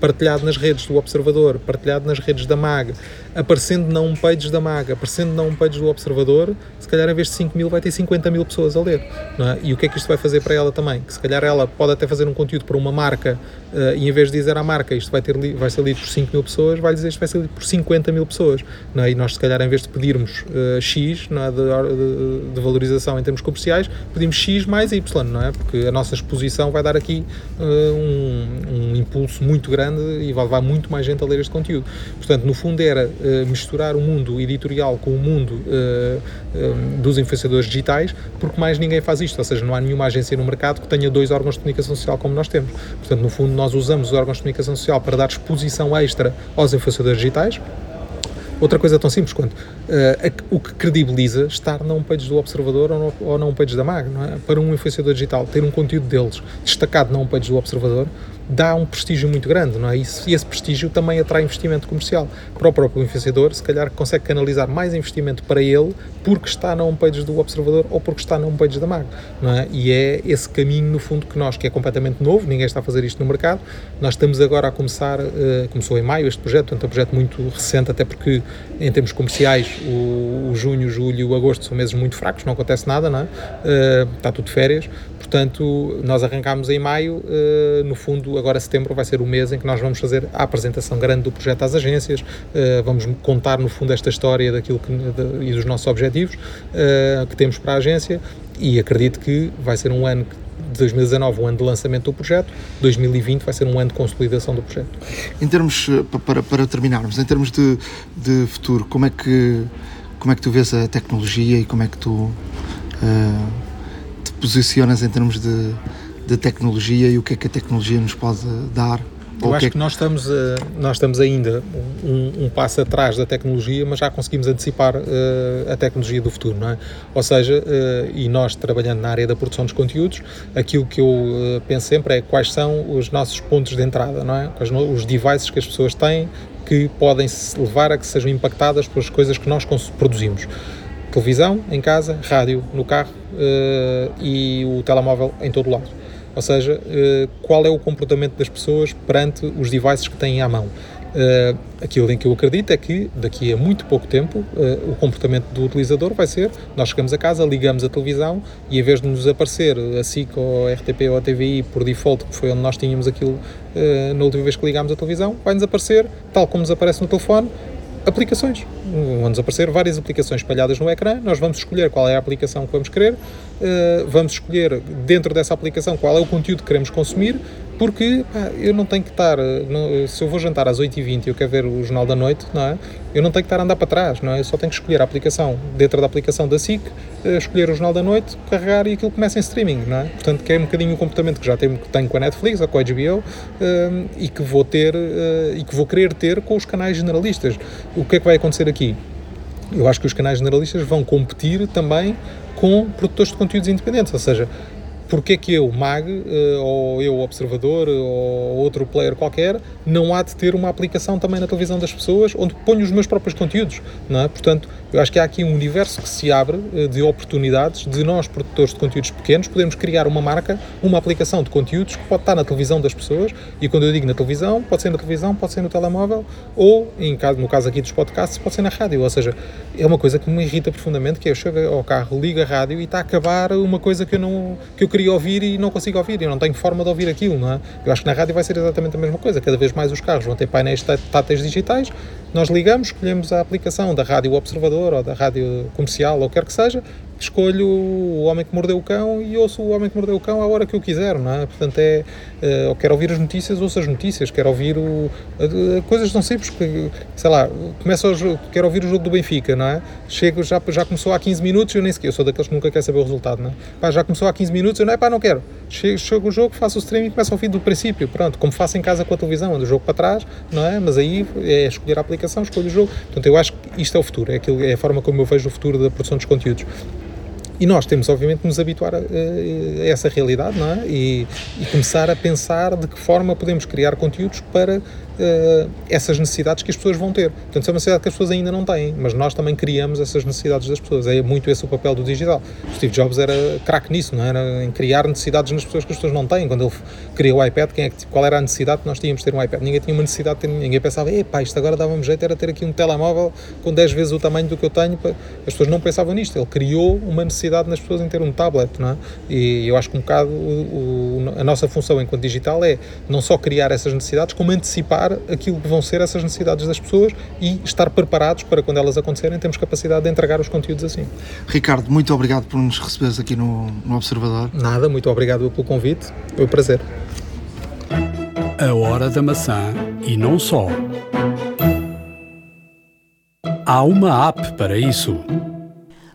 partilhado nas redes do Observador, partilhado nas redes da MAG, aparecendo na homepage da MAG, aparecendo na homepage do Observador, se calhar em vez de 5 mil vai ter 50 mil pessoas a ler. É? E o que é que isto vai fazer para ela também? Que se calhar ela pode até fazer um conteúdo para uma marca uh, e em vez de dizer à marca isto vai, ter vai ser lido por 5 mil pessoas, vai dizer isto vai ser lido por 50 mil pessoas. É? E nós se calhar em vez de pedirmos uh, X é? de, de, de, valorização em termos comerciais, pedimos X mais Y, não é? Porque a nossa exposição vai dar aqui uh, um, um impulso muito grande e vai levar muito mais gente a ler este conteúdo. Portanto, no fundo era uh, misturar o mundo editorial com o mundo uh, dos influenciadores digitais, porque mais ninguém faz isto, ou seja, não há nenhuma agência no mercado que tenha dois órgãos de comunicação social como nós temos. Portanto, no fundo, nós usamos os órgãos de comunicação social para dar exposição extra aos influenciadores digitais, Outra coisa tão simples quanto uh, o que credibiliza estar na homepage do Observador ou, no, ou na homepage da MAG, é? Para um influenciador digital ter um conteúdo deles destacado na homepage do Observador dá um prestígio muito grande, não é? E esse prestígio também atrai investimento comercial para o próprio influenciador, se calhar consegue canalizar mais investimento para ele porque está na homepage do Observador ou porque está na homepage da MAG, não é? E é esse caminho, no fundo, que nós, que é completamente novo, ninguém está a fazer isto no mercado, nós estamos agora a começar, uh, começou em maio este projeto, portanto é um projeto muito recente, até porque em termos comerciais o, o junho, julho e agosto são meses muito fracos, não acontece nada, não é? Uh, está tudo de férias, portanto nós arrancámos em maio, uh, no fundo agora setembro vai ser o mês em que nós vamos fazer a apresentação grande do projeto às agências, uh, vamos contar no fundo esta história daquilo que, e dos nossos objetivos uh, que temos para a agência e acredito que vai ser um ano de 2019 um ano de lançamento do projeto, 2020 vai ser um ano de consolidação do projeto. Em termos, eh, para, para terminarmos, em termos de, de futuro, como é, que, como é que tu vês a tecnologia e como é que tu uh, posicionas em termos de, de tecnologia e o que é que a tecnologia nos pode dar eu acho que nós estamos, nós estamos ainda um, um, passo atrás da tecnologia, mas já conseguimos antecipar uh, a tecnologia do futuro, não é? Ou seja, uh, e nós trabalhando na área da produção dos conteúdos, aquilo que eu uh, penso sempre é quais são os nossos pontos de entrada, não é? Quais os devices que as pessoas têm que podem levar a que sejam impactadas pelas coisas que nós produzimos. Televisão em casa, rádio no carro e o telemóvel em todo lado ou seja, eh, qual é o comportamento das pessoas perante os devices que têm à mão. Uh, aquilo em que eu acredito é que daqui a muito pouco tempo uh, o comportamento do utilizador vai ser nós chegamos a casa, ligamos a televisão e em vez de nos aparecer a SIC ou a RTP ou a TVI por default, que foi onde nós tínhamos aquilo uh, na última vez que ligámos a televisão, vai-nos aparecer, tal como nos aparece no telefone, aplicações. Vão-nos aparecer várias aplicações espalhadas no ecrã, nós vamos escolher qual é a aplicação que vamos querer, uh, vamos escolher dentro dessa aplicação qual é o conteúdo que queremos consumir, porque pá, eu não tenho que estar, não, se eu vou jantar às 8h20 e eu quero ver o Jornal da Noite, não é? Eu não tenho que estar a andar para trás, não é? Eu só tenho que escolher a aplicação, dentro da aplicação da SIC, uh, escolher o Jornal da Noite, carregar e aquilo começa em streaming, não é? Portanto, que é um bocadinho o comportamento que já tenho, que tenho com a Netflix ou com a HBO uh, e que vou ter e que vou querer ter com os canais generalistas. O que é que vai acontecer aqui? Eu acho que os canais generalistas vão competir também com produtores de conteúdos independentes, ou seja, porque é que eu, MAG, eh, ou eu, Observador, ou outro player qualquer, não há de ter uma aplicação também na televisão das pessoas onde ponho os meus próprios conteúdos, não é? Portanto, eu acho que há aqui um universo que se abre eh, de oportunidades de nós, produtores de conteúdos pequenos, podermos criar uma marca, uma aplicação de conteúdos que pode estar na televisão das pessoas, e quando eu digo na televisão, pode ser na televisão, pode ser no telemóvel, ou, em caso, no caso aqui dos podcasts, pode ser na rádio, ou seja, é uma coisa que me irrita profundamente, que é eu chego ao carro, ligo a rádio e está a acabar uma coisa que eu não... que eu queria ouvir e não consigo ouvir, eu não tenho forma de ouvir aquilo, não é? Eu acho que na rádio vai ser exatamente a mesma coisa, cada vez mais os carros vão ter painéis táteis digitais, nós ligamos, escolhemos a aplicação da Rádio Observador ou da Rádio Comercial ou quer que seja, escolho o Homem que Mordeu o Cão e ouço o Homem que Mordeu o Cão à hora que eu quiser, não é? Portanto, é, uh, quero ouvir as notícias, ouço as notícias, quero ouvir o, uh, coisas tão simples que, sei lá, começo jogo, quero ouvir o jogo do Benfica, não é? Chego, já, já começou há 15 minutos, eu nem sequer, eu sou daqueles que nunca quer saber o resultado, não é? Pá, já começou há 15 minutos, eu não é pá, não quero. Chego, chego o jogo, faço o streaming e começo a ouvir do princípio, pronto, como faço em casa com a televisão, ando o jogo para trás, não é? Mas aí é escolher a aplicação, escolho o jogo. Portanto, eu acho que isto é o futuro, é, aquilo, é a forma como eu vejo o futuro da produção dos conteúdos. E nós temos, obviamente, de nos habituar a, a, essa realidade não é? E, e, começar a pensar de que forma podemos criar conteúdos para uh, essas necessidades que as pessoas vão ter. Portanto, isso é uma necessidade que as pessoas ainda não têm, mas nós também criamos essas necessidades das pessoas. É muito esse o papel do digital. O Steve Jobs era craque nisso, não é? era? Em criar necessidades nas pessoas que as pessoas não têm. Quando ele criou o iPad, quem é que, qual era a necessidade que nós tínhamos de ter um iPad? Ninguém tinha uma necessidade de ter, ninguém pensava, epá, isto agora dava-me jeito, era ter aqui um telemóvel com 10 vezes o tamanho do que eu tenho. As pessoas não pensavam nisto. Ele criou uma necessidade nas pessoas em ter um tablet, não é? E eu acho que um bocado o, o, a nossa função enquanto digital é não só criar essas necessidades, como antecipar aquilo que vão ser essas necessidades das pessoas e estar preparados para quando elas acontecerem, temos capacidade de entregar os conteúdos assim. Ricardo, muito obrigado por nos receberes aqui no, no Observador. Nada, muito obrigado pelo convite, foi um prazer. A hora da maçã e não só. Há uma app para isso.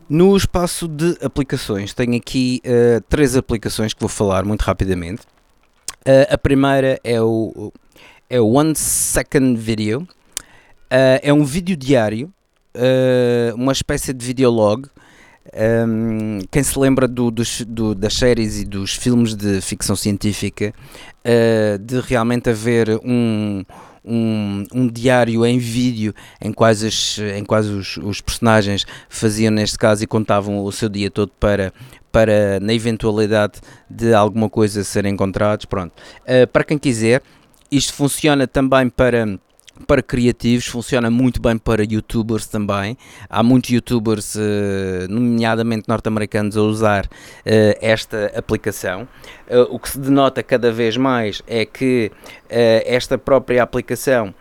No espaço de aplicações, tenho aqui uh, três aplicações que vou falar muito rapidamente. Uh, a primeira é o, é o One Second Video. Uh, é um vídeo diário, uma espécie de videolog. Um, quem se lembra do, dos, do, das séries e dos filmes de ficção científica, de realmente haver um um, um diário em vídeo em quais, as, em quais os, os personagens faziam neste caso e contavam o seu dia todo para, para na eventualidade de alguma coisa ser encontrados. Pronto. Uh, para quem quiser, isto funciona também para para criativos, funciona muito bem para youtubers também. Há muitos youtubers, uh, nomeadamente norte-americanos, a usar uh, esta aplicação. Uh, o que se denota cada vez mais é que esta própria aplicação.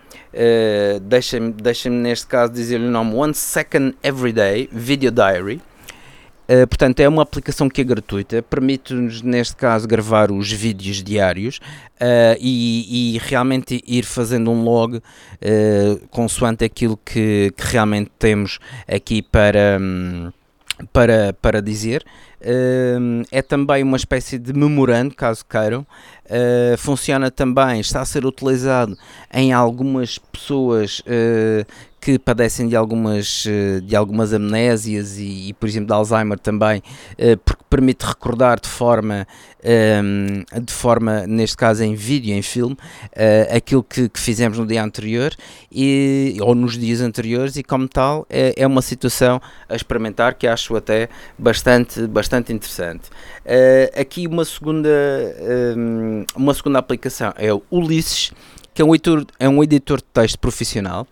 deixa-me deixa neste caso dizer-lhe o nome One Second Everyday Video Diary Uh, portanto, é uma aplicação que é gratuita, permite-nos, neste caso, gravar os vídeos diários uh, e, e, realmente ir fazendo um log uh, consoante aquilo que, que realmente temos aqui para, um, para, para dizer. Uh, é também uma espécie de memorando, caso queiram. Uh, funciona também, está a ser utilizado em algumas pessoas uh, que padecem de algumas, eh, de algumas amnésias e, e por exemplo, de Alzheimer também, eh, porque permite recordar de forma, ehm, de forma neste caso em vídeo, em filme, eh, aquilo que, que fizemos no dia anterior e, ou nos dias anteriores e como tal é, é uma situação a experimentar que acho até bastante, bastante interessante. Aqui uma segunda, ehm, uma segunda aplicação é o Ulisses, que é um editor, é um editor de texto profissional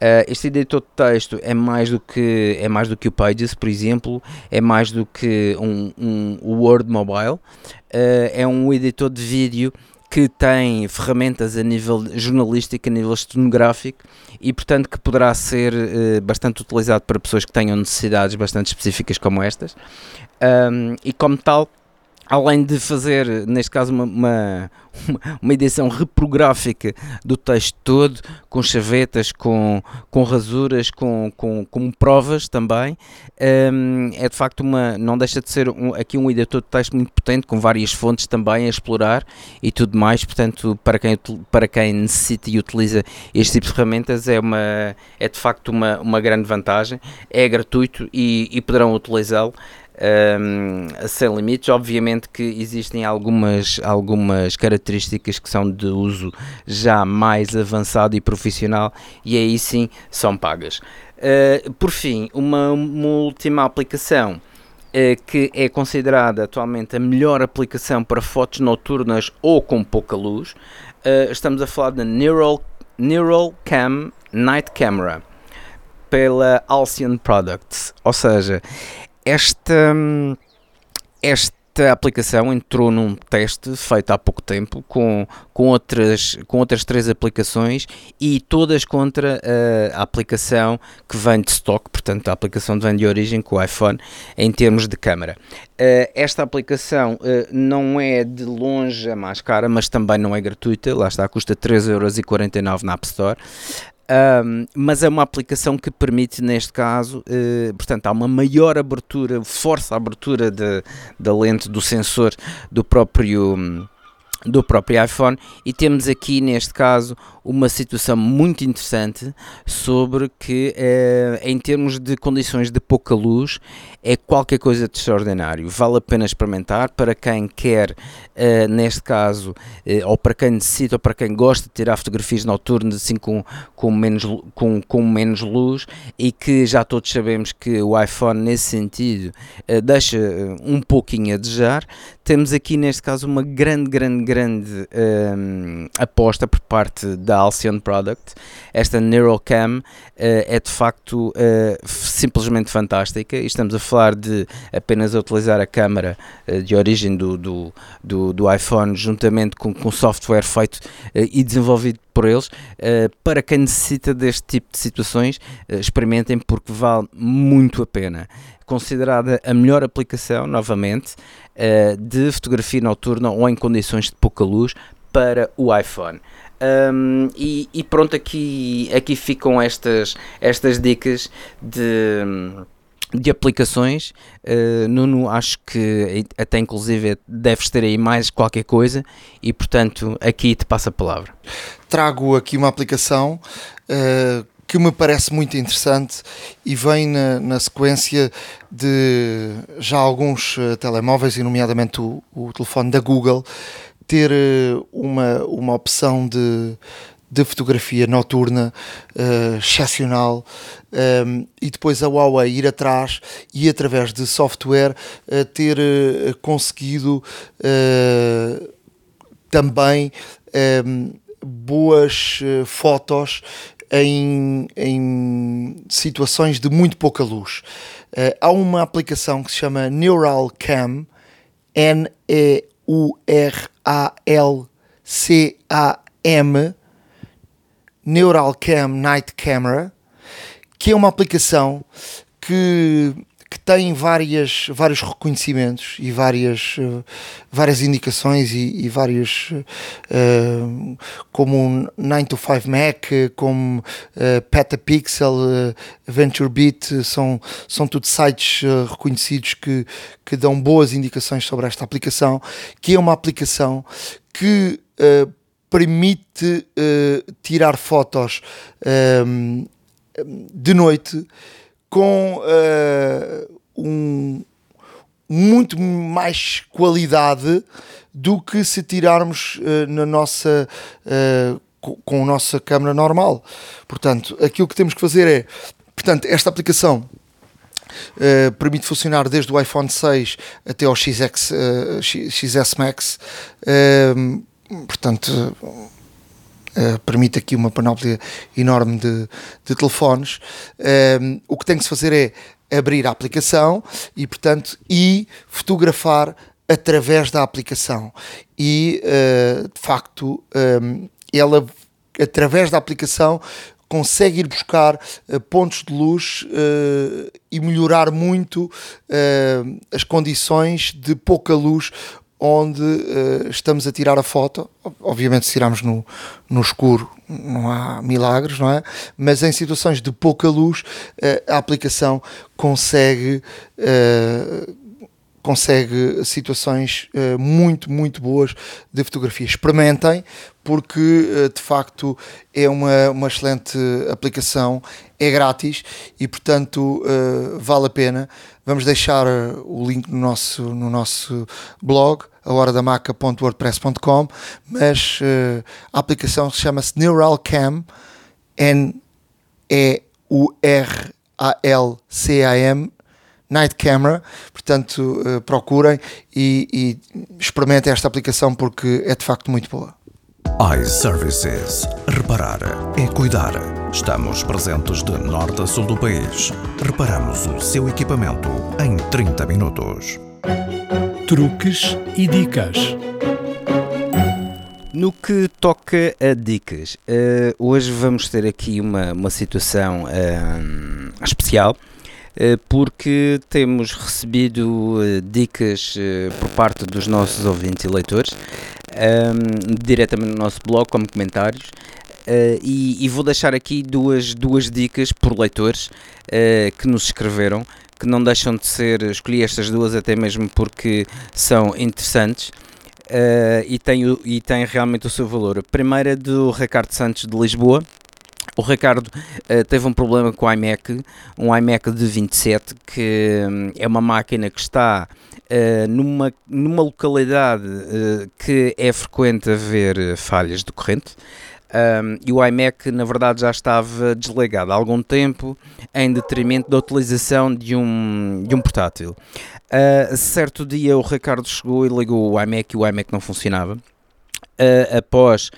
Uh, este editor de texto é mais do que é mais do que o Pages, por exemplo, é mais do que um, um Word Mobile, uh, é um editor de vídeo que tem ferramentas a nível jornalístico, a nível estenográfico e, portanto, que poderá ser uh, bastante utilizado para pessoas que tenham necessidades bastante específicas como estas. Um, e, como tal, além de fazer, neste caso, uma, uma, uma, edição reprográfica do texto todo, com chavetas, com, com rasuras, com, com, com provas também, um, é de facto uma, não deixa de ser um, aqui um editor de texto muito potente, com várias fontes também a explorar e tudo mais, portanto, para quem, para quem necessita e utiliza este tipo de ferramentas, é, uma, é de facto uma, uma grande vantagem, é gratuito e, e poderão utilizá-lo um, sem limites. Obviamente que existem algumas, algumas características que são de uso já mais avançado e profissional e aí sim são pagas. Uh, por fim, uma, uma última aplicação uh, que é considerada atualmente a melhor aplicação para fotos noturnas ou com pouca luz. Uh, estamos a falar da Neural, Neural Cam Night Camera pela Alcyon Products, ou seja, esta, esta aplicação entrou num teste feito há pouco tempo com, com, outras, com outras três aplicações e todas contra a, a aplicação que vem de stock, portanto a aplicação vem de origem com o iPhone em termos de câmera. Uh, esta aplicação uh, não é de longe a mais cara, mas também não é gratuita, lá está, custa 3,49€ na App Store. Um, mas é uma aplicação que permite, neste caso, uh, portanto, há uma maior abertura, força a abertura da lente do sensor do próprio do próprio iPhone e temos aqui neste caso uma situação muito interessante sobre que eh, em termos de condições de pouca luz é qualquer coisa de extraordinário vale a pena experimentar. Para quem quer eh, neste caso eh, ou para quem necessita ou para quem gosta de tirar fotografias noturnas assim com, com, menos, com, com menos luz e que já todos sabemos que o iPhone nesse sentido deixa um pouquinho a desejar temos aqui neste caso uma grande grande grande um, aposta por parte da Alcyon Product. Esta NeuroCam uh, é de facto uh, simplesmente fantástica e estamos a falar de apenas utilizar a câmera uh, de origem do, do, do, do, iPhone juntamente com, com software feito e desenvolvido por eles. para quem necessita deste tipo de situações, experimentem porque vale muito a pena considerada a melhor aplicação, novamente, uh, de fotografia noturna ou em condições de pouca luz para o iPhone. Um, e, e, pronto, aqui, aqui ficam estas, estas dicas de, de aplicações. Uh, Nuno, acho que até inclusive deves ter aí mais qualquer coisa e portanto aqui te passo a palavra. Trago aqui uma aplicação uh, que me parece muito interessante e vem na, na sequência de já alguns uh, telemóveis, e nomeadamente o, o, telefone da Google, ter uh, uma, uma opção de, de fotografia noturna uh, excepcional um, e depois a Huawei ir atrás e através de software uh, ter uh, conseguido também um, boas fotos em, em situações de muito pouca luz. Uh, há uma aplicação que se chama Neural Cam, N-E-U-R-A-L-C-A-M, Neural Cam Night Camera, que é uma aplicação que que tem várias, vários reconhecimentos e várias, uh, várias indicações e, e vários, uh, como 9 to 5 Mac, como uh, Petapixel, uh, VentureBeat, são, são tudo sites reconhecidos que, que dão boas indicações sobre esta aplicação, que é uma aplicação que permite tirar fotos de noite com uh, um, muito mais qualidade do que se tirarmos uh, na nossa uh, com a nossa câmera normal. Portanto, aquilo que temos que fazer é, portanto, esta aplicação Uh, permite funcionar desde o iPhone 6 até ao XS, uh, XS Max. Uh, portanto, Uh, permite aqui uma panóplia enorme de, de telefones. Uh, o que tem que se fazer é abrir a aplicação e, portanto, e fotografar através da aplicação. E, uh, de facto, um, ela, através da aplicação, consegue ir buscar uh, pontos de luz uh, e melhorar muito uh, as condições de pouca luz onde uh, estamos a tirar a foto. Obviamente, se tirarmos no, no escuro, não há milagres, não é? Mas em situações de pouca luz, uh, a aplicação consegue. Uh, consegue situações uh, muito, muito boas de fotografia. Experimentem, porque uh, de facto é uma, uma excelente aplicação, é grátis e portanto uh, vale a pena. Vamos deixar o link no nosso, no nosso blog ahoradamaca.wordpress.com, mas a aplicação chama-se Neural Cam, N-E-U-R-A-L-C-A-M, Night Camera, portanto uh, procurem e, e experimentem esta aplicação porque é de facto muito boa iServices. Reparar é cuidar. Estamos presentes de norte a sul do país. Reparamos o seu equipamento em 30 minutos truques e dicas. No que toca a dicas, uh, hoje vamos ter aqui uma, uma situação uh, especial porque temos recebido dicas por parte dos nossos ouvintes e leitores um, diretamente no nosso blog como comentários e, e, vou deixar aqui duas, duas dicas por leitores que nos escreveram que não deixam de ser, escolhi estas duas até mesmo porque são interessantes. uh, e, tem, o, e tem realmente o seu valor. A primeira do Ricardo Santos de Lisboa. O Ricardo uh, teve um problema com o iMac, um iMac de 27, que um, é uma máquina que está uh, numa, numa localidade que é frequente haver falhas de corrente. Um, e o iMac, na verdade, já estava desligado há algum tempo em detrimento da utilização de um, de um portátil. Uh, certo dia o Ricardo chegou e ligou o iMac e o iMac não funcionava. Uh, após uh,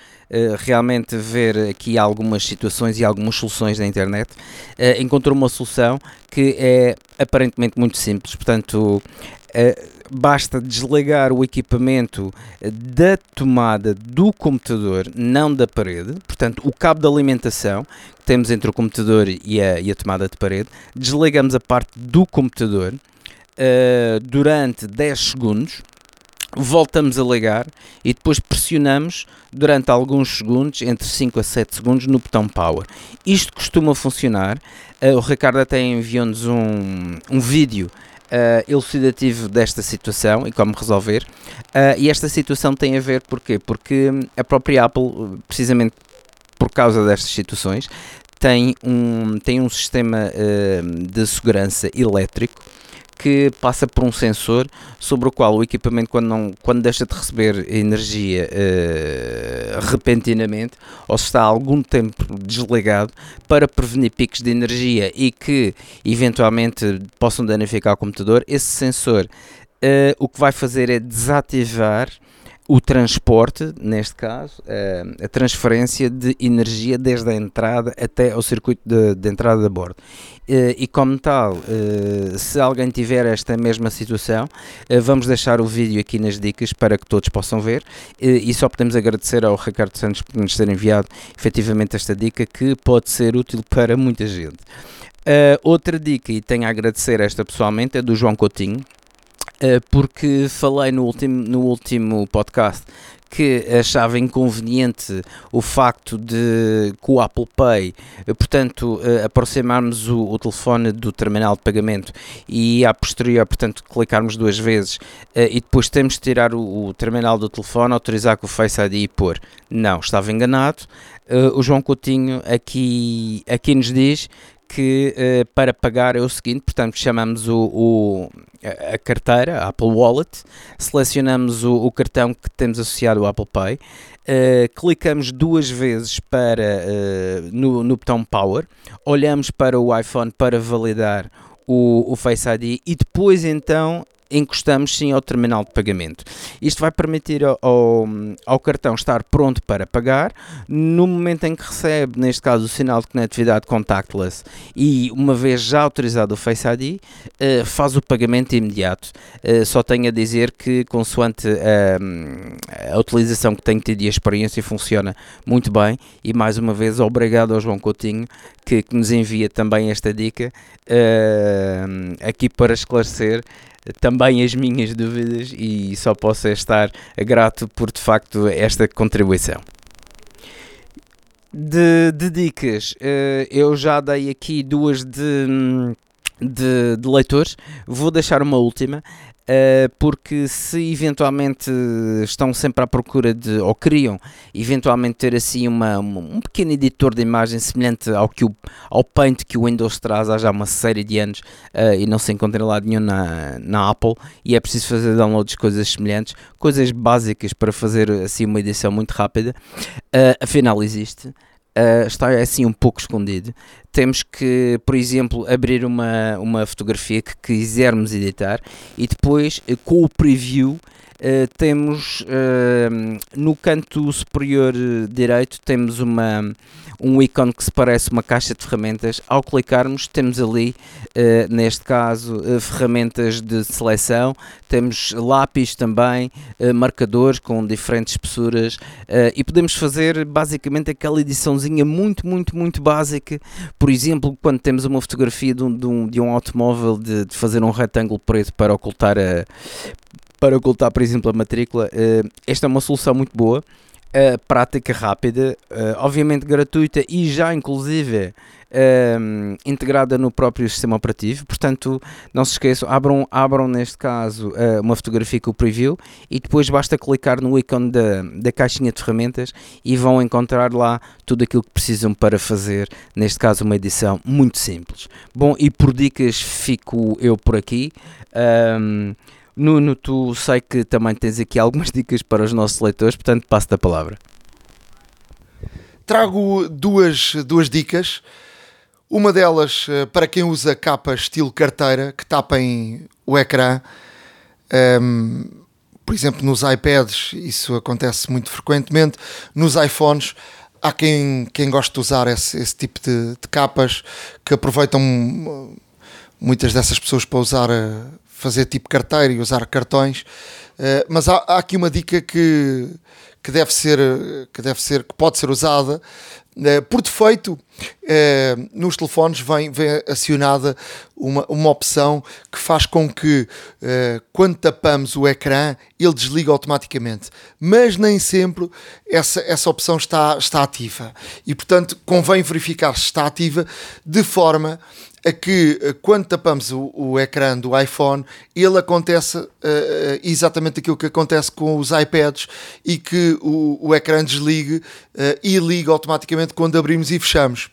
realmente ver aqui algumas situações e algumas soluções na internet, encontrou uma solução que é aparentemente muito simples. Portanto, basta desligar o equipamento da tomada do computador, não da parede, portanto, o cabo de alimentação que temos entre o computador e a, e a tomada de parede, desligamos a parte do computador uh, durante 10 segundos, voltamos a ligar e depois pressionamos durante alguns segundos, entre 5 a 7 segundos, no botão Power. Isto costuma funcionar. Uh, o Ricardo até enviou-nos um, um vídeo uh, elucidativo desta situação e como resolver. Uh, e esta situação tem a ver porquê? Porque a própria Apple, precisamente por causa destas situações, tem um, tem um sistema de segurança elétrico que passa por um sensor sobre o qual o equipamento, quando, não, quando deixa de receber energia uh, repentinamente, ou se está há algum tempo desligado, para prevenir picos de energia e que eventualmente possam danificar o computador, esse sensor uh, o que vai fazer é desativar o transporte, neste caso, eh, a transferência de energia desde a entrada até ao circuito de, de entrada de bordo. Eh, e como tal, eh, se alguém tiver esta mesma situação, vamos deixar o vídeo aqui nas dicas para que todos possam ver e só podemos agradecer ao Ricardo Santos por nos ter enviado efetivamente esta dica que pode ser útil para muita gente. outra dica, e tenho a agradecer esta pessoalmente, é do João Coutinho, eh, porque falei no último, no último podcast que achava inconveniente o facto de com o Apple Pay, eh, portanto, uh, aproximarmos o, o, telefone do terminal de pagamento e a posterior, portanto, clicarmos duas vezes e depois temos de tirar o, o, terminal do telefone, autorizar com o Face ID e pôr. Não, estava enganado. O João Coutinho aqui, aqui nos diz que uh, para pagar é o seguinte, portanto chamamos o, o a carteira, a Apple Wallet, selecionamos o, o, cartão que temos associado ao Apple Pay, uh, clicamos duas vezes para, uh, no, no botão Power, olhamos para o iPhone para validar o, o Face ID e depois então encostamos sim ao terminal de pagamento. Isto vai permitir ao, ao, cartão estar pronto para pagar no momento em que recebe, neste caso, o sinal de conectividade contactless e uma vez já autorizado o Face ID, uh, eh, faz o pagamento imediato. Uh, só tenho a dizer que, consoante uh, a utilização que tenho tido e a experiência, funciona muito bem e, mais uma vez, obrigado ao João Coutinho que, que nos envia também esta dica aqui para esclarecer também as minhas dúvidas e só posso estar grato por de facto esta contribuição. De, de dicas, uh, eu já dei aqui duas de, de, de leitores, vou deixar uma última. Uh, porque se eventualmente estão sempre à procura de, ou queriam eventualmente ter assim uma, um pequeno editor de imagem semelhante ao, que o, ao Paint que o Windows traz há já uma série de anos uh, e não se encontra lá nenhum na, na Apple e é preciso fazer downloads de coisas semelhantes, coisas básicas para fazer assim uma edição muito rápida, uh, afinal existe uh, está assim um pouco escondido. Temos que, por exemplo, abrir uma, uma fotografia que quisermos editar e depois, uh, com o preview, uh, temos no canto superior direito temos uma um ícone que se parece uma caixa de ferramentas. Ao clicarmos, temos ali, uh, neste caso, uh, ferramentas de seleção, temos lápis também, uh, marcadores com diferentes espessuras e podemos fazer basicamente aquela ediçãozinha muito, muito, muito básica. Por exemplo, quando temos uma fotografia de um, de um, de um automóvel, de, de fazer um retângulo preto para ocultar a, para ocultar, por exemplo, a matrícula. esta é uma solução muito boa uh, prática, rápida, uh, obviamente gratuita e já inclusive integrada no próprio sistema operativo. Portanto, não se esqueçam, abram, abram neste caso uma fotografia com o preview e depois basta clicar no ícone da, da caixinha de ferramentas e vão encontrar lá tudo aquilo que precisam para fazer, neste caso, uma edição muito simples. Bom, e por dicas fico eu por aqui. Nuno, tu sei que também tens aqui algumas dicas para os nossos leitores, portanto passo-te a palavra. Trago duas, duas dicas. Uma delas eh, para quem usa capas estilo carteira que tapem o ecrã. Um, por exemplo, nos iPads isso acontece muito frequentemente. Nos iPhones há quem, quem goste de usar esse, esse tipo de, de, capas que aproveitam muitas dessas pessoas para usar eh, fazer tipo carteira e usar cartões. Uh, mas há, há, aqui uma dica que, que deve ser que deve ser que pode ser usada. Uh, por defeito uh, nos telefones vem, vem acionada uma, uma opção que faz com que quando tapamos o ecrã ele desliga automaticamente. Mas nem sempre essa, essa opção está, está ativa. E portanto convém verificar se está ativa de forma a que eh, quando tapamos o, o ecrã do iPhone, ele acontece uh, exatamente aquilo que acontece com os iPads e que o, o ecrã desligue uh, e liga automaticamente quando abrimos e fechamos.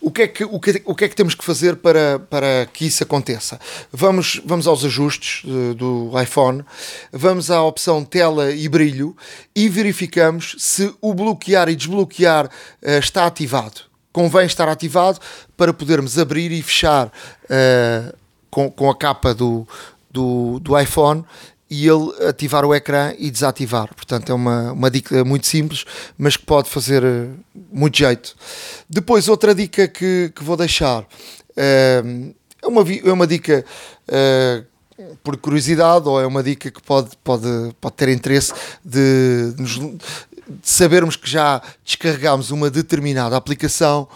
O que é que, o que, o que, é que temos que fazer para, para que isso aconteça? Vamos, vamos aos ajustes do iPhone, vamos à opção tela e brilho e verificamos se o bloquear e desbloquear está ativado convém estar ativado para podermos abrir e fechar uh, com, com a capa do, do, do iPhone e ele ativar o ecrã e desativar. Portanto, é uma, uma dica muito simples, mas que pode fazer eh, muito jeito. Depois, outra dica que, que vou deixar uh, é, uma, é uma dica por curiosidade ou é uma dica que pode, pode, pode ter interesse de, de nos sabermos que já descarregámos uma determinada aplicação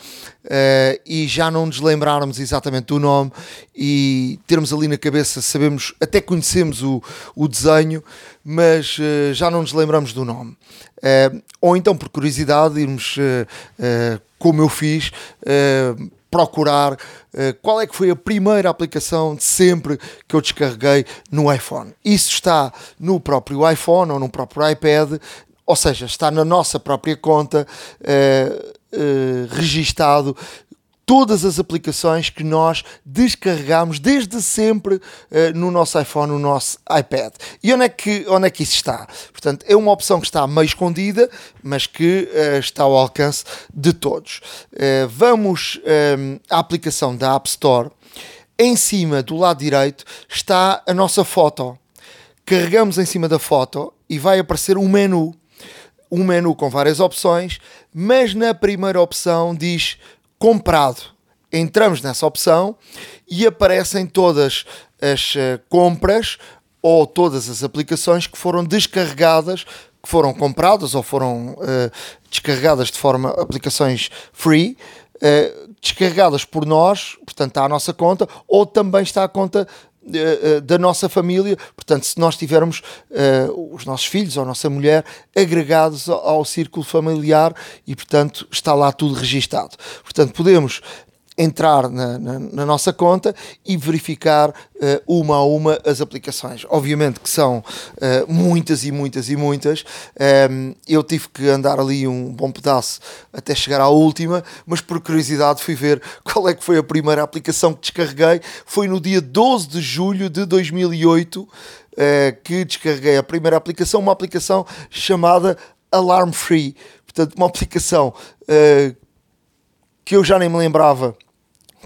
uh, e já não nos lembrarmos exatamente do nome e termos ali na cabeça, sabemos, até conhecemos o, o desenho, mas uh, já não nos lembramos do nome. Uh, ou então, por curiosidade, irmos, como eu fiz, procurar qual é que foi a primeira aplicação de sempre que eu descarreguei no iPhone. Isso está no próprio iPhone ou no próprio iPad, ou seja, está na nossa própria conta uh, uh, registado todas as aplicações que nós descarregamos desde sempre uh, no nosso iPhone, no nosso iPad. E onde é, que, onde é que isso está? Portanto, é uma opção que está meio escondida, mas que uh, está ao alcance de todos. Uh, vamos à aplicação da App Store. Em cima, do lado direito, está a nossa foto. Carregamos em cima da foto e vai aparecer um menu um menu com várias opções, mas na primeira opção diz comprado. Entramos nessa opção e aparecem todas as uh, compras ou todas as aplicações que foram descarregadas, que foram compradas ou foram uh, descarregadas de forma aplicações free, uh, descarregadas por nós, portanto está à nossa conta, ou também está à conta eh, eh, da nossa família, portanto, se nós tivermos uh, os nossos filhos ou a nossa mulher agregados ao, ao círculo familiar e, portanto, está lá tudo registado. Portanto, podemos entrar na, na, na, nossa conta e verificar uh, uma a uma as aplicações. Obviamente que são uh, muitas e muitas e muitas. Um, ehm, eu tive que andar ali um bom pedaço até chegar à última, mas por curiosidade fui ver qual é que foi a primeira aplicação que descarreguei. Foi no dia 12 de julho de 2008 uh, eh, que descarreguei a primeira aplicação, uma aplicação chamada Alarm Free. Portanto, uma aplicação que eu já nem me lembrava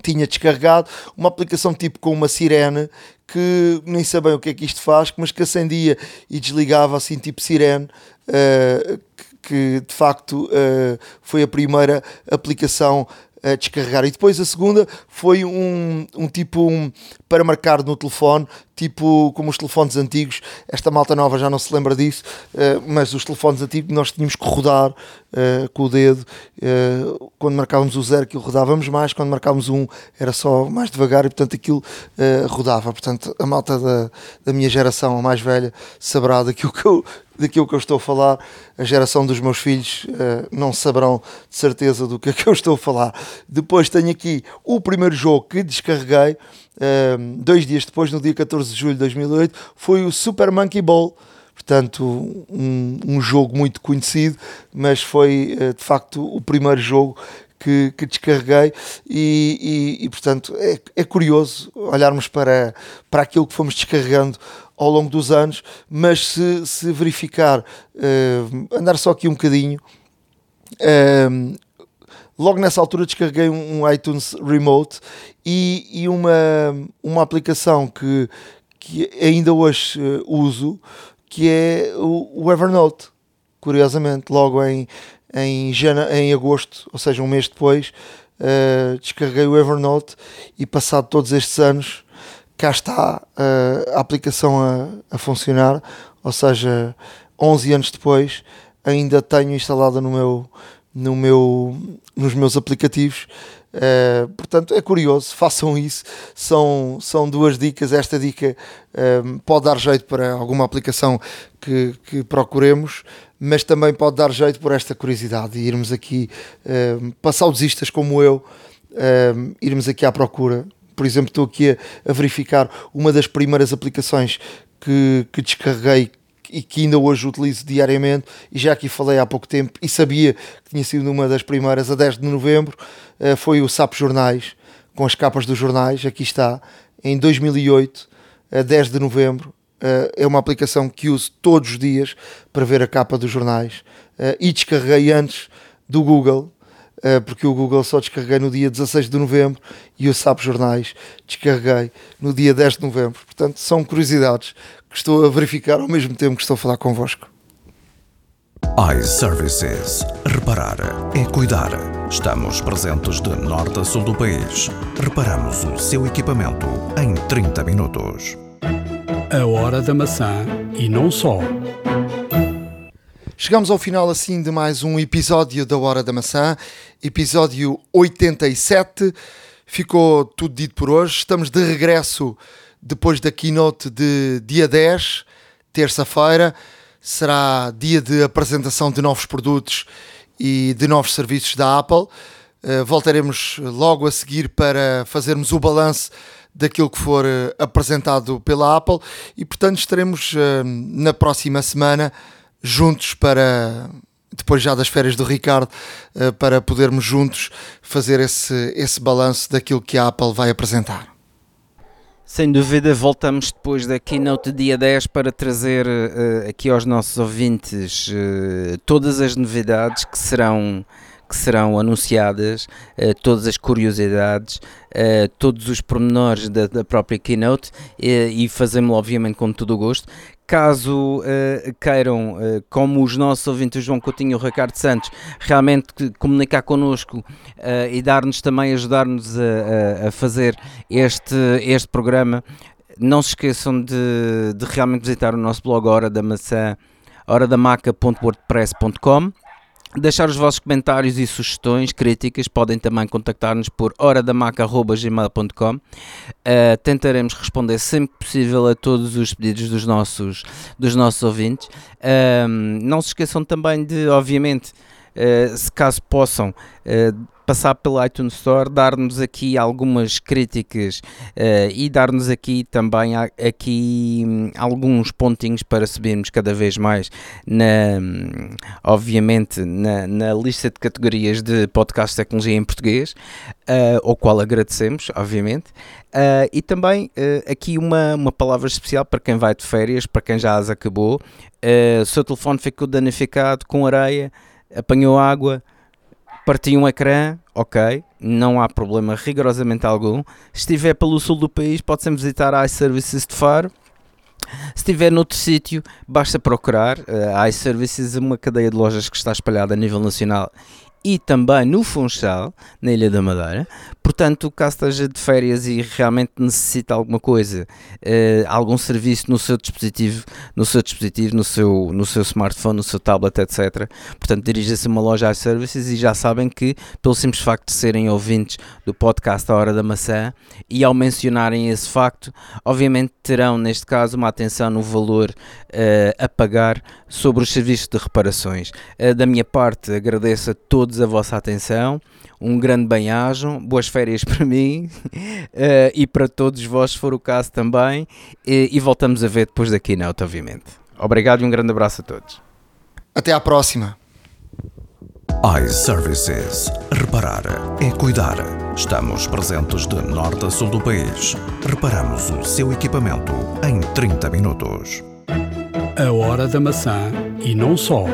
tinha descarregado uma aplicação tipo com uma sirene que nem sabem o que é que isto faz, mas que acendia e desligava assim tipo sirene, uh, que, de facto uh, foi a primeira aplicação a descarregar. E depois a segunda foi um, um tipo um, para marcar no telefone, tipo como os telefones antigos. Esta malta nova já não se lembra disso, uh, mas os telefones antigos nós tínhamos que rodar uh, com o dedo. Uh, quando marcávamos o zero, aquilo rodávamos mais, quando marcávamos um, era só mais devagar e, portanto, aquilo rodava. Portanto, a malta da, da minha geração, a mais velha, saberá daquilo que eu, daquilo que eu estou a falar, a geração dos meus filhos uh, não saberão de certeza do que é que eu estou a falar. Depois tenho aqui o primeiro jogo que descarreguei, uh, dois dias depois, no dia 14 de julho de 2008, foi o Super Monkey Ball. Portanto, um, um jogo muito conhecido, mas foi uh, de facto o primeiro jogo que, que descarreguei. E, e, e portanto é, é, curioso olharmos para, para aquilo que fomos descarregando ao longo dos anos, mas se, se verificar, uh, andar só aqui um bocadinho, uh, logo nessa altura descarreguei um, iTunes Remote e, e, uma, uma aplicação que, que ainda hoje uso, que é o, o, Evernote. Curiosamente, logo em, em, em agosto, ou seja, um mês depois, descarreguei o Evernote e passado todos estes anos cá está uh, a aplicação a, a, funcionar, ou seja, 11 anos depois ainda tenho instalada no meu, no meu, nos meus aplicativos. Uh, portanto, é curioso, façam isso. São, são duas dicas. Esta dica uh, pode dar jeito para alguma aplicação que, que procuremos, mas também pode dar jeito por esta curiosidade e irmos aqui, uh, para saudosistas como eu, irmos aqui à procura por exemplo, estou aqui a, a verificar uma das primeiras aplicações que, que descarreguei e que ainda hoje utilizo diariamente, e já aqui falei há pouco tempo, e sabia que tinha sido uma das primeiras, a 10 de novembro, uh, foi o SAP Jornais, com as capas dos jornais, aqui está, em 2008, a 10 de novembro, uh, é uma aplicação que uso todos os dias para ver a capa dos jornais, uh, e descarreguei antes do Google, eh, porque o Google só descarreguei no dia 16 de novembro e o SAP Jornais descarreguei no dia 10 de novembro. Portanto, são curiosidades que estou a verificar ao mesmo tempo que estou a falar convosco. iServices. Reparar é cuidar. Estamos presentes de norte a sul do país. Reparamos o seu equipamento em 30 minutos. A hora da maçã e não só. Chegamos ao final assim de mais um episódio da Hora da Maçã, episódio 87. Ficou tudo dito por hoje. Estamos de regresso depois da keynote de dia 10, terça-feira. Será dia de apresentação de novos produtos e de novos serviços da Apple. Uh, voltaremos logo a seguir para fazermos o balanço daquilo que for uh, apresentado pela Apple e, portanto, estaremos uh, na próxima semana juntos para depois já das férias do Ricardo eh, para podermos juntos fazer esse, esse balanço daquilo que a Apple vai apresentar. Sem dúvida, voltamos depois da keynote dia 10 para trazer uh, aqui aos nossos ouvintes uh, todas as novidades que serão que serão anunciadas, uh, todas as curiosidades, todos os pormenores da, da própria keynote e fazemos obviamente com todo o gosto. Caso queiram, como os nossos ouvintes João Coutinho e o Ricardo Santos, realmente comunicar connosco e dar-nos também, ajudar-nos a, a, fazer este, este programa, não se esqueçam de, de realmente visitar o nosso blog Hora da Maçã, horadamaca.wordpress.com deixar os vossos comentários e sugestões, críticas, podem também contactar-nos por horadamaca.gmail.com uh, tentaremos responder sempre possível a todos os pedidos dos nossos, dos nossos ouvintes. Uh, não se esqueçam também de, obviamente uh, se caso possam passar pelo iTunes Store, dar-nos aqui algumas críticas uh, e dar-nos aqui também aqui um, alguns pontinhos para subirmos cada vez mais na, um, obviamente na, na, lista de categorias de podcast de tecnologia em português, uh, ao qual agradecemos, obviamente. Uh, e também aqui uma, uma palavra especial para quem vai de férias, para quem já as acabou. o seu telefone ficou danificado com areia, apanhou água, Parti um ecrã, ok, não há problema rigorosamente algum. Se estiver pelo sul do país, pode sempre visitar a iServices de Faro. Se estiver noutro sítio, basta procurar. Uh, a iServices é uma cadeia de lojas que está espalhada a nível nacional e também no Funchal, na Ilha da Madeira. Portanto, caso esteja de férias e realmente necessita alguma coisa, uh, algum serviço no seu dispositivo, no seu dispositivo, no seu, no seu smartphone, no seu tablet, etc. Portanto, dirija-se a uma loja iServices e já sabem que, pelo simples facto de serem ouvintes do podcast A Hora da Maçã e ao mencionarem esse facto, obviamente terão, neste caso, uma atenção no valor uh, a pagar sobre os serviços de reparações. Uh, da minha parte, agradeço a todos a vossa atenção. Um grande bem-ajam, boas férias para mim uh, e para todos vós, se for o caso também. E, e voltamos a ver depois da keynote, obviamente. Obrigado e um grande abraço a todos. Até à próxima. iServices. Reparar é cuidar. Estamos presentes de norte a sul do país. Reparamos o seu equipamento em 30 minutos. A hora da maçã e não só.